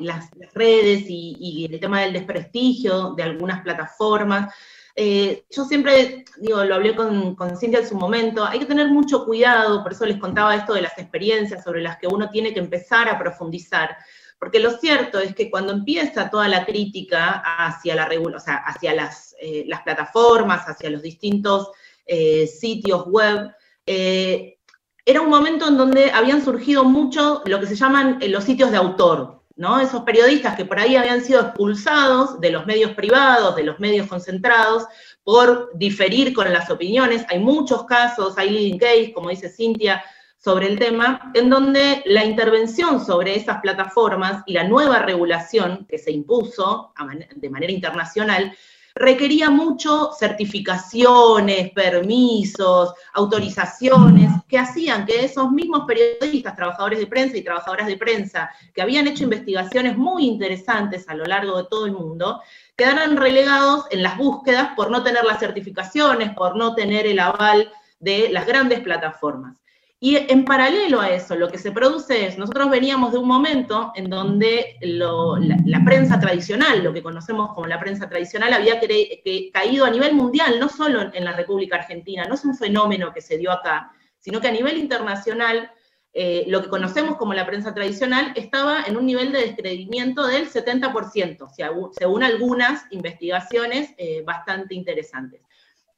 las, redes y, el tema del desprestigio de algunas plataformas. Yo siempre, digo, lo hablé con, con Cintia en su momento, hay que tener mucho cuidado, por eso les contaba esto de las experiencias sobre las que uno tiene que empezar a profundizar. Porque lo cierto es que cuando empieza toda la crítica hacia, la, o sea, hacia las, las plataformas, hacia los distintos eh, sitios web. Eh, era un momento en donde habían surgido mucho lo que se llaman eh, los sitios de autor, ¿no? Esos periodistas que por ahí habían sido expulsados de los medios privados, de los medios concentrados, por diferir con las opiniones. Hay muchos casos, hay leading case, como dice Cintia, sobre el tema, en donde la intervención sobre esas plataformas y la nueva regulación que se impuso de manera internacional requería mucho certificaciones, permisos, autorizaciones, que hacían que esos mismos periodistas, trabajadores de prensa y trabajadoras de prensa, que habían hecho investigaciones muy interesantes a lo largo de todo el mundo, quedaran relegados en las búsquedas por no tener las certificaciones, por no tener el aval de las grandes plataformas. Y en paralelo a eso, lo que se produce es, nosotros veníamos de un momento en donde la, prensa tradicional, lo que conocemos como la prensa tradicional, había caído a nivel mundial, no solo en, la República Argentina, no es un fenómeno que se dio acá, sino que a nivel internacional eh, lo que conocemos como la prensa tradicional estaba en un nivel de descreimiento del 70%, según algunas investigaciones eh, bastante interesantes.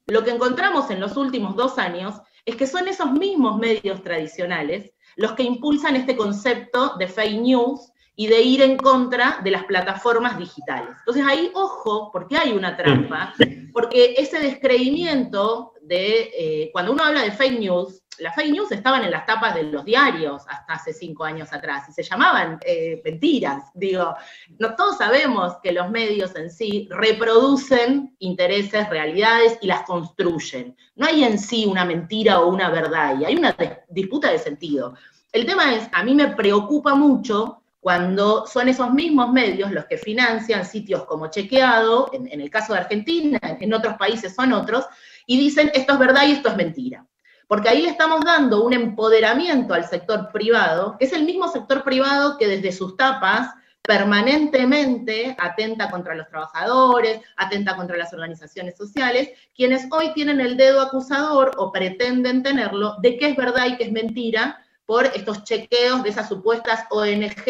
Lo que encontramos en los últimos dos años es que son esos mismos medios tradicionales los que impulsan este concepto de fake news y de ir en contra de las plataformas digitales. Entonces ahí, ojo, porque hay una trampa, porque ese descreimiento de, eh, cuando uno habla de fake news, las fake news estaban en las tapas de los diarios hasta hace cinco años atrás y se llamaban eh, mentiras. Digo, no, todos sabemos que los medios en sí reproducen intereses, realidades y las construyen. No hay en sí una mentira o una verdad y hay una disputa de sentido. El tema es, a mí me preocupa mucho cuando son esos mismos medios los que financian sitios como Chequeado, en, el caso de Argentina, en otros países son otros, y dicen esto es verdad y esto es mentira. Porque ahí le estamos dando un empoderamiento al sector privado, que es el mismo sector privado que desde sus tapas permanentemente atenta contra los trabajadores, atenta contra las organizaciones sociales, quienes hoy tienen el dedo acusador o pretenden tenerlo de que es verdad y que es mentira por estos chequeos de esas supuestas ONG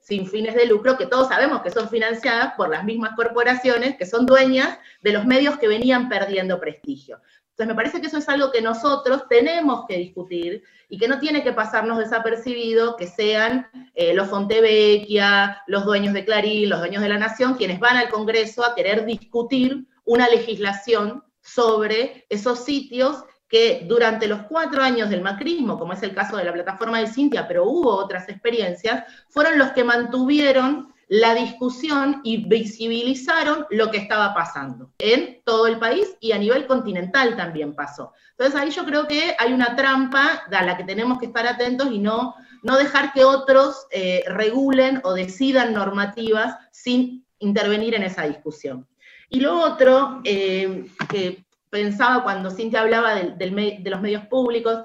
sin fines de lucro, que todos sabemos que son financiadas por las mismas corporaciones que son dueñas de los medios que venían perdiendo prestigio. Entonces me parece que eso es algo que nosotros tenemos que discutir y que no tiene que pasarnos desapercibido que sean eh, los Fontevecchia, los dueños de Clarín, los dueños de la Nación, quienes van al Congreso a querer discutir una legislación sobre esos sitios que durante los cuatro años del macrismo, como es el caso de la plataforma de Cintia, pero hubo otras experiencias, fueron los que mantuvieron la discusión y visibilizaron lo que estaba pasando en todo el país y a nivel continental también pasó. Entonces ahí yo creo que hay una trampa a la que tenemos que estar atentos y no, no dejar que otros eh, regulen o decidan normativas sin intervenir en esa discusión. Y lo otro eh, que pensaba cuando Cintia hablaba de, los medios públicos,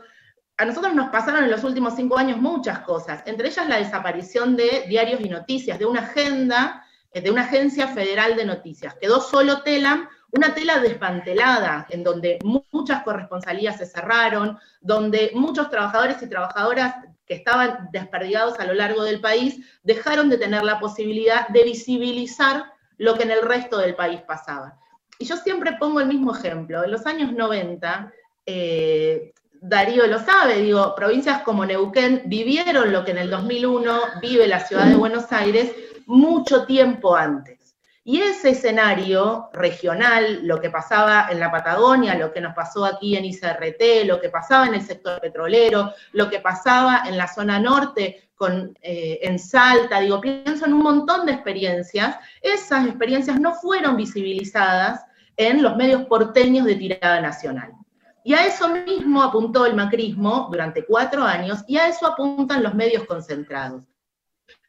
a nosotros nos pasaron en los últimos cinco años muchas cosas, entre ellas la desaparición de diarios y noticias, de una agenda, eh, de una agencia federal de noticias. Quedó solo Telam, una tela desmantelada, en donde muchas corresponsalías se cerraron, donde muchos trabajadores y trabajadoras que estaban desperdigados a lo largo del país dejaron de tener la posibilidad de visibilizar lo que en el resto del país pasaba. Y yo siempre pongo el mismo ejemplo. En los años 90, eh, Darío lo sabe, digo, provincias como Neuquén vivieron lo que en el 2001 vive la ciudad de Buenos Aires mucho tiempo antes. Y ese escenario regional, lo que pasaba en la Patagonia, lo que nos pasó aquí en ICRT, lo que pasaba en el sector petrolero, lo que pasaba en la zona norte con, eh, en Salta, digo, pienso en un montón de experiencias, esas experiencias no fueron visibilizadas en los medios porteños de tirada nacional. Y a eso mismo apuntó el macrismo durante cuatro años y a eso apuntan los medios concentrados.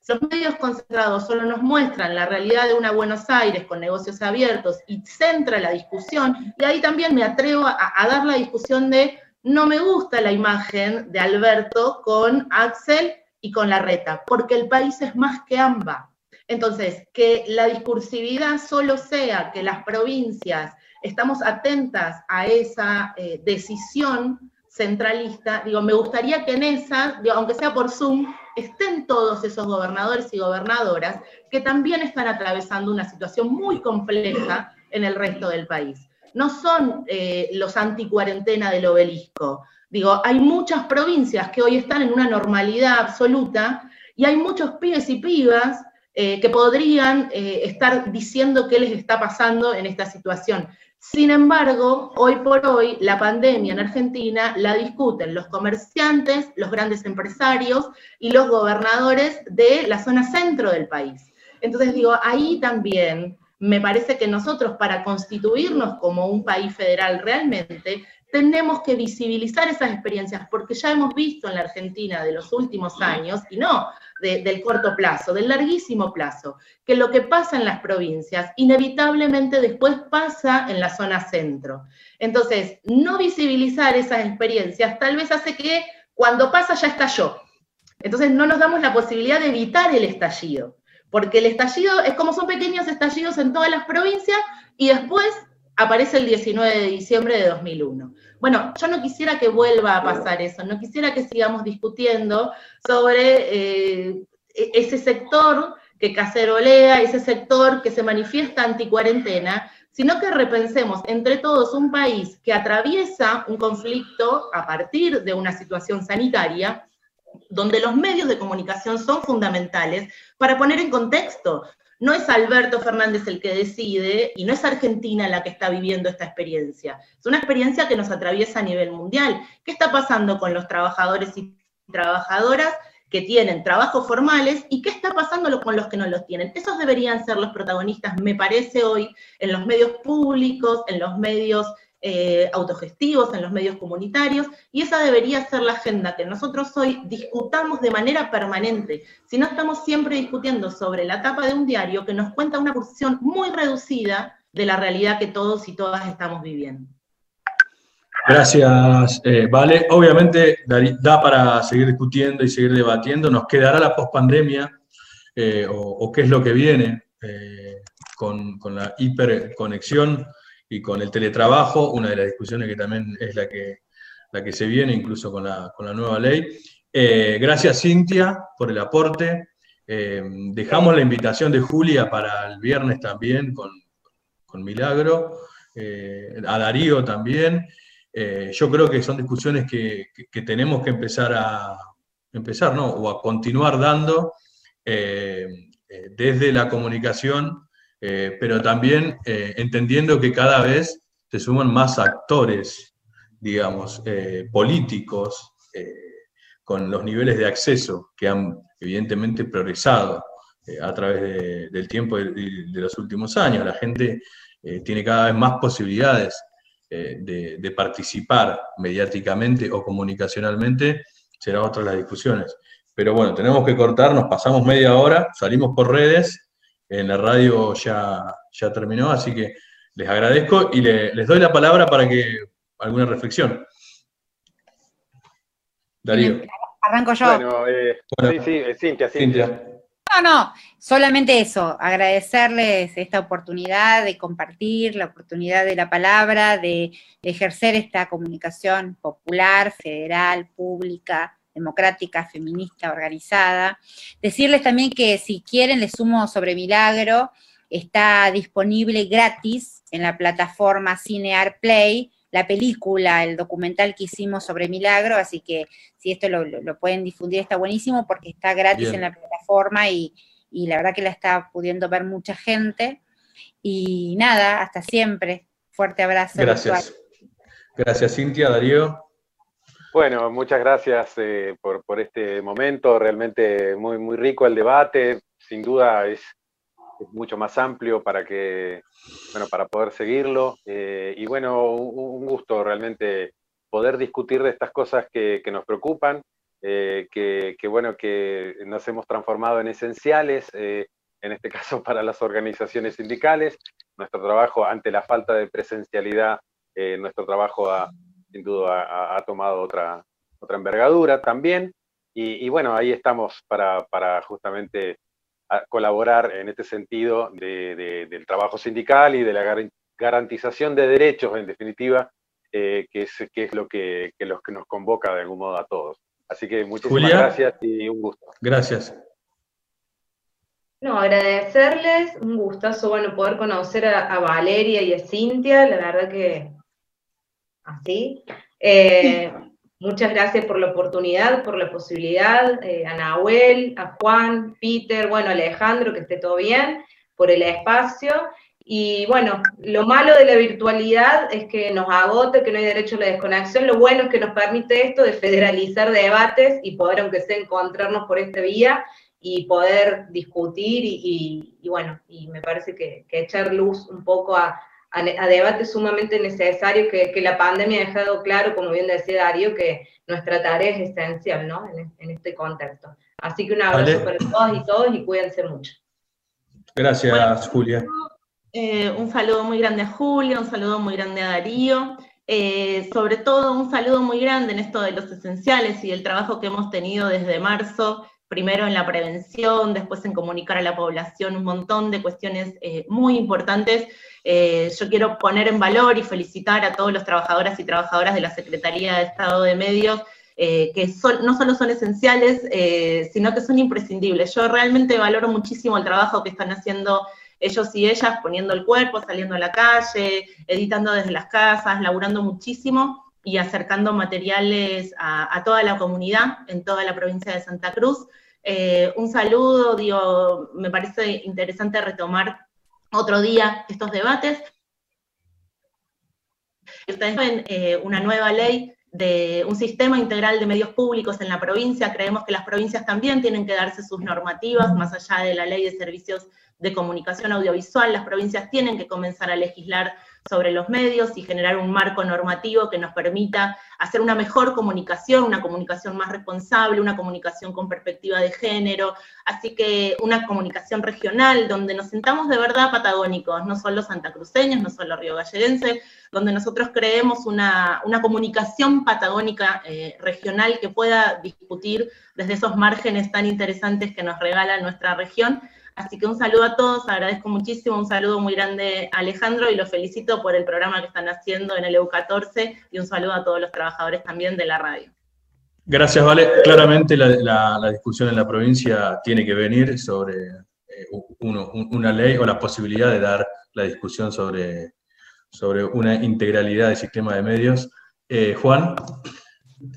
Los medios concentrados solo nos muestran la realidad de una Buenos Aires con negocios abiertos y centra la discusión, y ahí también me atrevo a, dar la discusión de no me gusta la imagen de Alberto con Axel y con Larreta, porque el país es más que ambas. Entonces, que la discursividad solo sea que las provincias estamos atentas a esa eh, decisión centralista, digo, me gustaría que en esa, aunque sea por Zoom, estén todos esos gobernadores y gobernadoras que también están atravesando una situación muy compleja en el resto del país. No son eh, los anticuarentena del obelisco. Digo, hay muchas provincias que hoy están en una normalidad absoluta y hay muchos pibes y pibas eh, que podrían eh, estar diciendo qué les está pasando en esta situación. Sin embargo, hoy por hoy la pandemia en Argentina la discuten los comerciantes, los grandes empresarios y los gobernadores de la zona centro del país. Entonces digo, ahí también me parece que nosotros para constituirnos como un país federal realmente tenemos que visibilizar esas experiencias, porque ya hemos visto en la Argentina de los últimos años, y no del corto plazo, del larguísimo plazo, que lo que pasa en las provincias inevitablemente después pasa en la zona centro. Entonces, no visibilizar esas experiencias tal vez hace que cuando pasa ya estalló. Entonces, no nos damos la posibilidad de evitar el estallido, porque el estallido es como son pequeños estallidos en todas las provincias y después aparece el 19 de diciembre de 2001. Bueno, yo no quisiera que vuelva a pasar eso, no quisiera que sigamos discutiendo sobre eh, e-, ese sector que cacerolea, ese sector que se manifiesta anticuarentena, sino que repensemos entre todos un país que atraviesa un conflicto a partir de una situación sanitaria, donde los medios de comunicación son fundamentales para poner en contexto. No es Alberto Fernández el que decide y no es Argentina la que está viviendo esta experiencia. Es una experiencia que nos atraviesa a nivel mundial. ¿Qué está pasando con los trabajadores y trabajadoras que tienen trabajos formales y qué está pasando con los que no los tienen. Esos deberían ser los protagonistas, me parece hoy, en los medios públicos, en los medios eh, autogestivos, en los medios comunitarios, y esa debería ser la agenda que nosotros hoy discutamos de manera permanente. Si no estamos siempre discutiendo sobre la tapa de un diario que nos cuenta una porción muy reducida de la realidad que todos y todas estamos viviendo. Gracias, eh, Vale. Obviamente da para seguir discutiendo y seguir debatiendo. Nos quedará la pospandemia eh, o, qué es lo que viene eh, con, la hiperconexión y con el teletrabajo, una de las discusiones que también es la que, la que se viene incluso con la, nueva ley. gracias, Cintia, por el aporte. dejamos la invitación de Julia para el viernes también con, con Milagro, a Darío también. Eh, yo creo que son discusiones que, tenemos que empezar a empezar, ¿no? O a continuar dando eh, eh, desde la comunicación, pero también entendiendo que cada vez se suman más actores, digamos, políticos, con los niveles de acceso que han evidentemente progresado a través del tiempo de, de, los últimos años. La gente tiene cada vez más posibilidades eh, de, participar mediáticamente o comunicacionalmente, será otra de las discusiones. Pero bueno, tenemos que cortar, nos pasamos media hora, salimos por redes, en la radio ya, ya terminó, así que les agradezco y les doy la palabra para que alguna reflexión. Darío. Arranco yo. Bueno, eh, sí, sí, Cintia, Cintia. No, no, solamente eso, agradecerles esta oportunidad de compartir, la oportunidad de la palabra, de, ejercer esta comunicación popular, federal, pública, democrática, feminista, organizada. Decirles también que si quieren, les sumo sobre Milagro, está disponible gratis en la plataforma Cinear Play la película, el documental que hicimos sobre Milagro, así que si esto lo, pueden difundir está buenísimo porque está gratis en la plataforma y, la verdad que la está pudiendo ver mucha gente. Y nada, hasta siempre. Fuerte abrazo. Gracias. Gracias, Cintia, Darío. Bueno, muchas gracias eh, por, por, este momento, realmente muy, muy rico el debate, sin duda es mucho más amplio para que, bueno, para poder seguirlo. Eh, y bueno, un, gusto realmente poder discutir de estas cosas que, nos preocupan, eh, que, bueno, que nos hemos transformado en esenciales, en este [laughs] caso para las organizaciones sindicales. Nuestro trabajo ante la falta de presencialidad, nuestro trabajo ha, sin duda ha, tomado otra, otra envergadura también. Y, y, bueno, ahí estamos para, para justamente colaborar en este sentido del trabajo sindical y de la garantización de derechos, en definitiva, eh, que, es, que es lo que, que, los que nos convoca de algún modo a todos. Así que muchísimas gracias y un gusto. Gracias. No, agradecerles, un gustazo, bueno, poder conocer a, Valeria y a Cintia, la verdad que así. Eh, Muchas gracias por la oportunidad, por la posibilidad, eh, a Nahuel, a Juan, Peter, bueno, Alejandro, que esté todo bien, por el espacio. Y bueno, lo malo de la virtualidad es que nos agota, que no hay derecho a la desconexión. Lo bueno es que nos permite esto de federalizar debates y poder, aunque sea, encontrarnos por esta vía y poder discutir y, bueno, y me parece que echar luz un poco a, a, debate sumamente necesario que, la pandemia ha dejado claro, como bien decía Darío, que nuestra tarea es esencial, ¿no? En, este contexto. Así que un abrazo para todos y todos y cuídense mucho. Gracias, Julia. Eh, un saludo muy grande a Julia, un saludo muy grande a Darío. Eh, sobre todo un saludo muy grande en esto de los esenciales y el trabajo que hemos tenido desde marzo primero en la prevención, después en comunicar a la población un montón de cuestiones eh, muy importantes. Eh, yo quiero poner en valor y felicitar a todos los trabajadoras y trabajadoras de la Secretaría de Estado de Medios, eh, que no solo son esenciales, sino que son imprescindibles. Yo realmente valoro muchísimo el trabajo que están haciendo ellos y ellas, poniendo el cuerpo, saliendo a la calle, editando desde las casas, laburando muchísimo y acercando materiales a, toda la comunidad en toda la provincia de Santa Cruz. Eh, un saludo, me parece interesante retomar otro día estos debates. Ustedes ven eh, una nueva ley de un sistema integral de medios públicos en la provincia. Creemos que las provincias también tienen que darse sus normativas, más allá de la ley de servicios de comunicación audiovisual. Las provincias tienen que comenzar a legislar sobre los medios y generar un marco normativo que nos permita hacer una mejor comunicación, una comunicación más responsable, una comunicación con perspectiva de género, así que una comunicación regional donde nos sentamos de verdad patagónicos, no solo santacruceños, no solo río galleguense, donde nosotros creemos una, comunicación patagónica eh, regional que pueda discutir desde esos márgenes tan interesantes que nos regala nuestra región Así que un saludo a todos, agradezco muchísimo, un saludo muy grande a Alejandro y lo felicito por el programa que están haciendo en el EU14 y un saludo a todos los trabajadores también de la radio. Gracias, Vale. Claramente la, discusión en la provincia tiene que venir sobre eh, una ley o la posibilidad de dar la discusión sobre, sobre una integralidad del sistema de medios. Eh, Juan.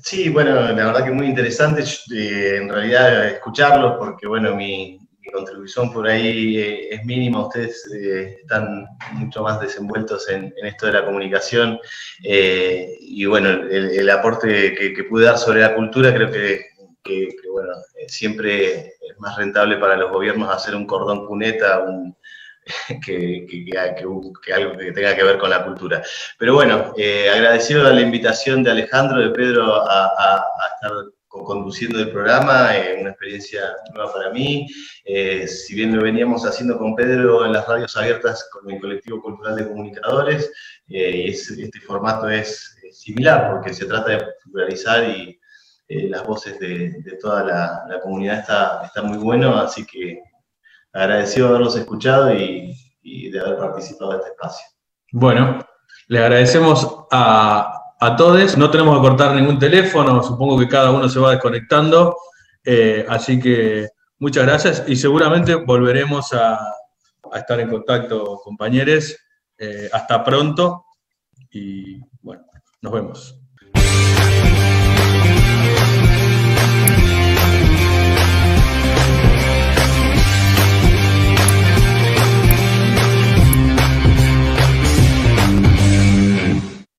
Sí, bueno, la verdad que muy interesante eh, en realidad escucharlo, porque bueno, mi, contribución por ahí eh, es mínima, ustedes eh, están mucho más desenvueltos en, esto de la comunicación eh, y bueno, el, aporte que, pude dar sobre la cultura creo que, bueno, siempre es más rentable para los gobiernos hacer un cordón cuneta, [laughs] que, algo que tenga que ver con la cultura. Pero bueno, agradecido a la invitación de Alejandro, de Pedro, a estar conduciendo el programa, eh, una experiencia nueva para mí. Eh, si bien lo veníamos haciendo con Pedro en las radios abiertas con el colectivo cultural de comunicadores, eh, este formato es similar porque se trata de pluralizar y las voces de, toda la, comunidad está, está, muy bueno, así que agradecido haberlos escuchado y, y de haber participado en este espacio. Bueno, le agradecemos a, a todos. No tenemos que cortar ningún teléfono, supongo que cada uno se va desconectando. Eh, así que muchas gracias y seguramente volveremos a, estar en contacto, compañeros. Eh, hasta pronto y bueno, nos vemos.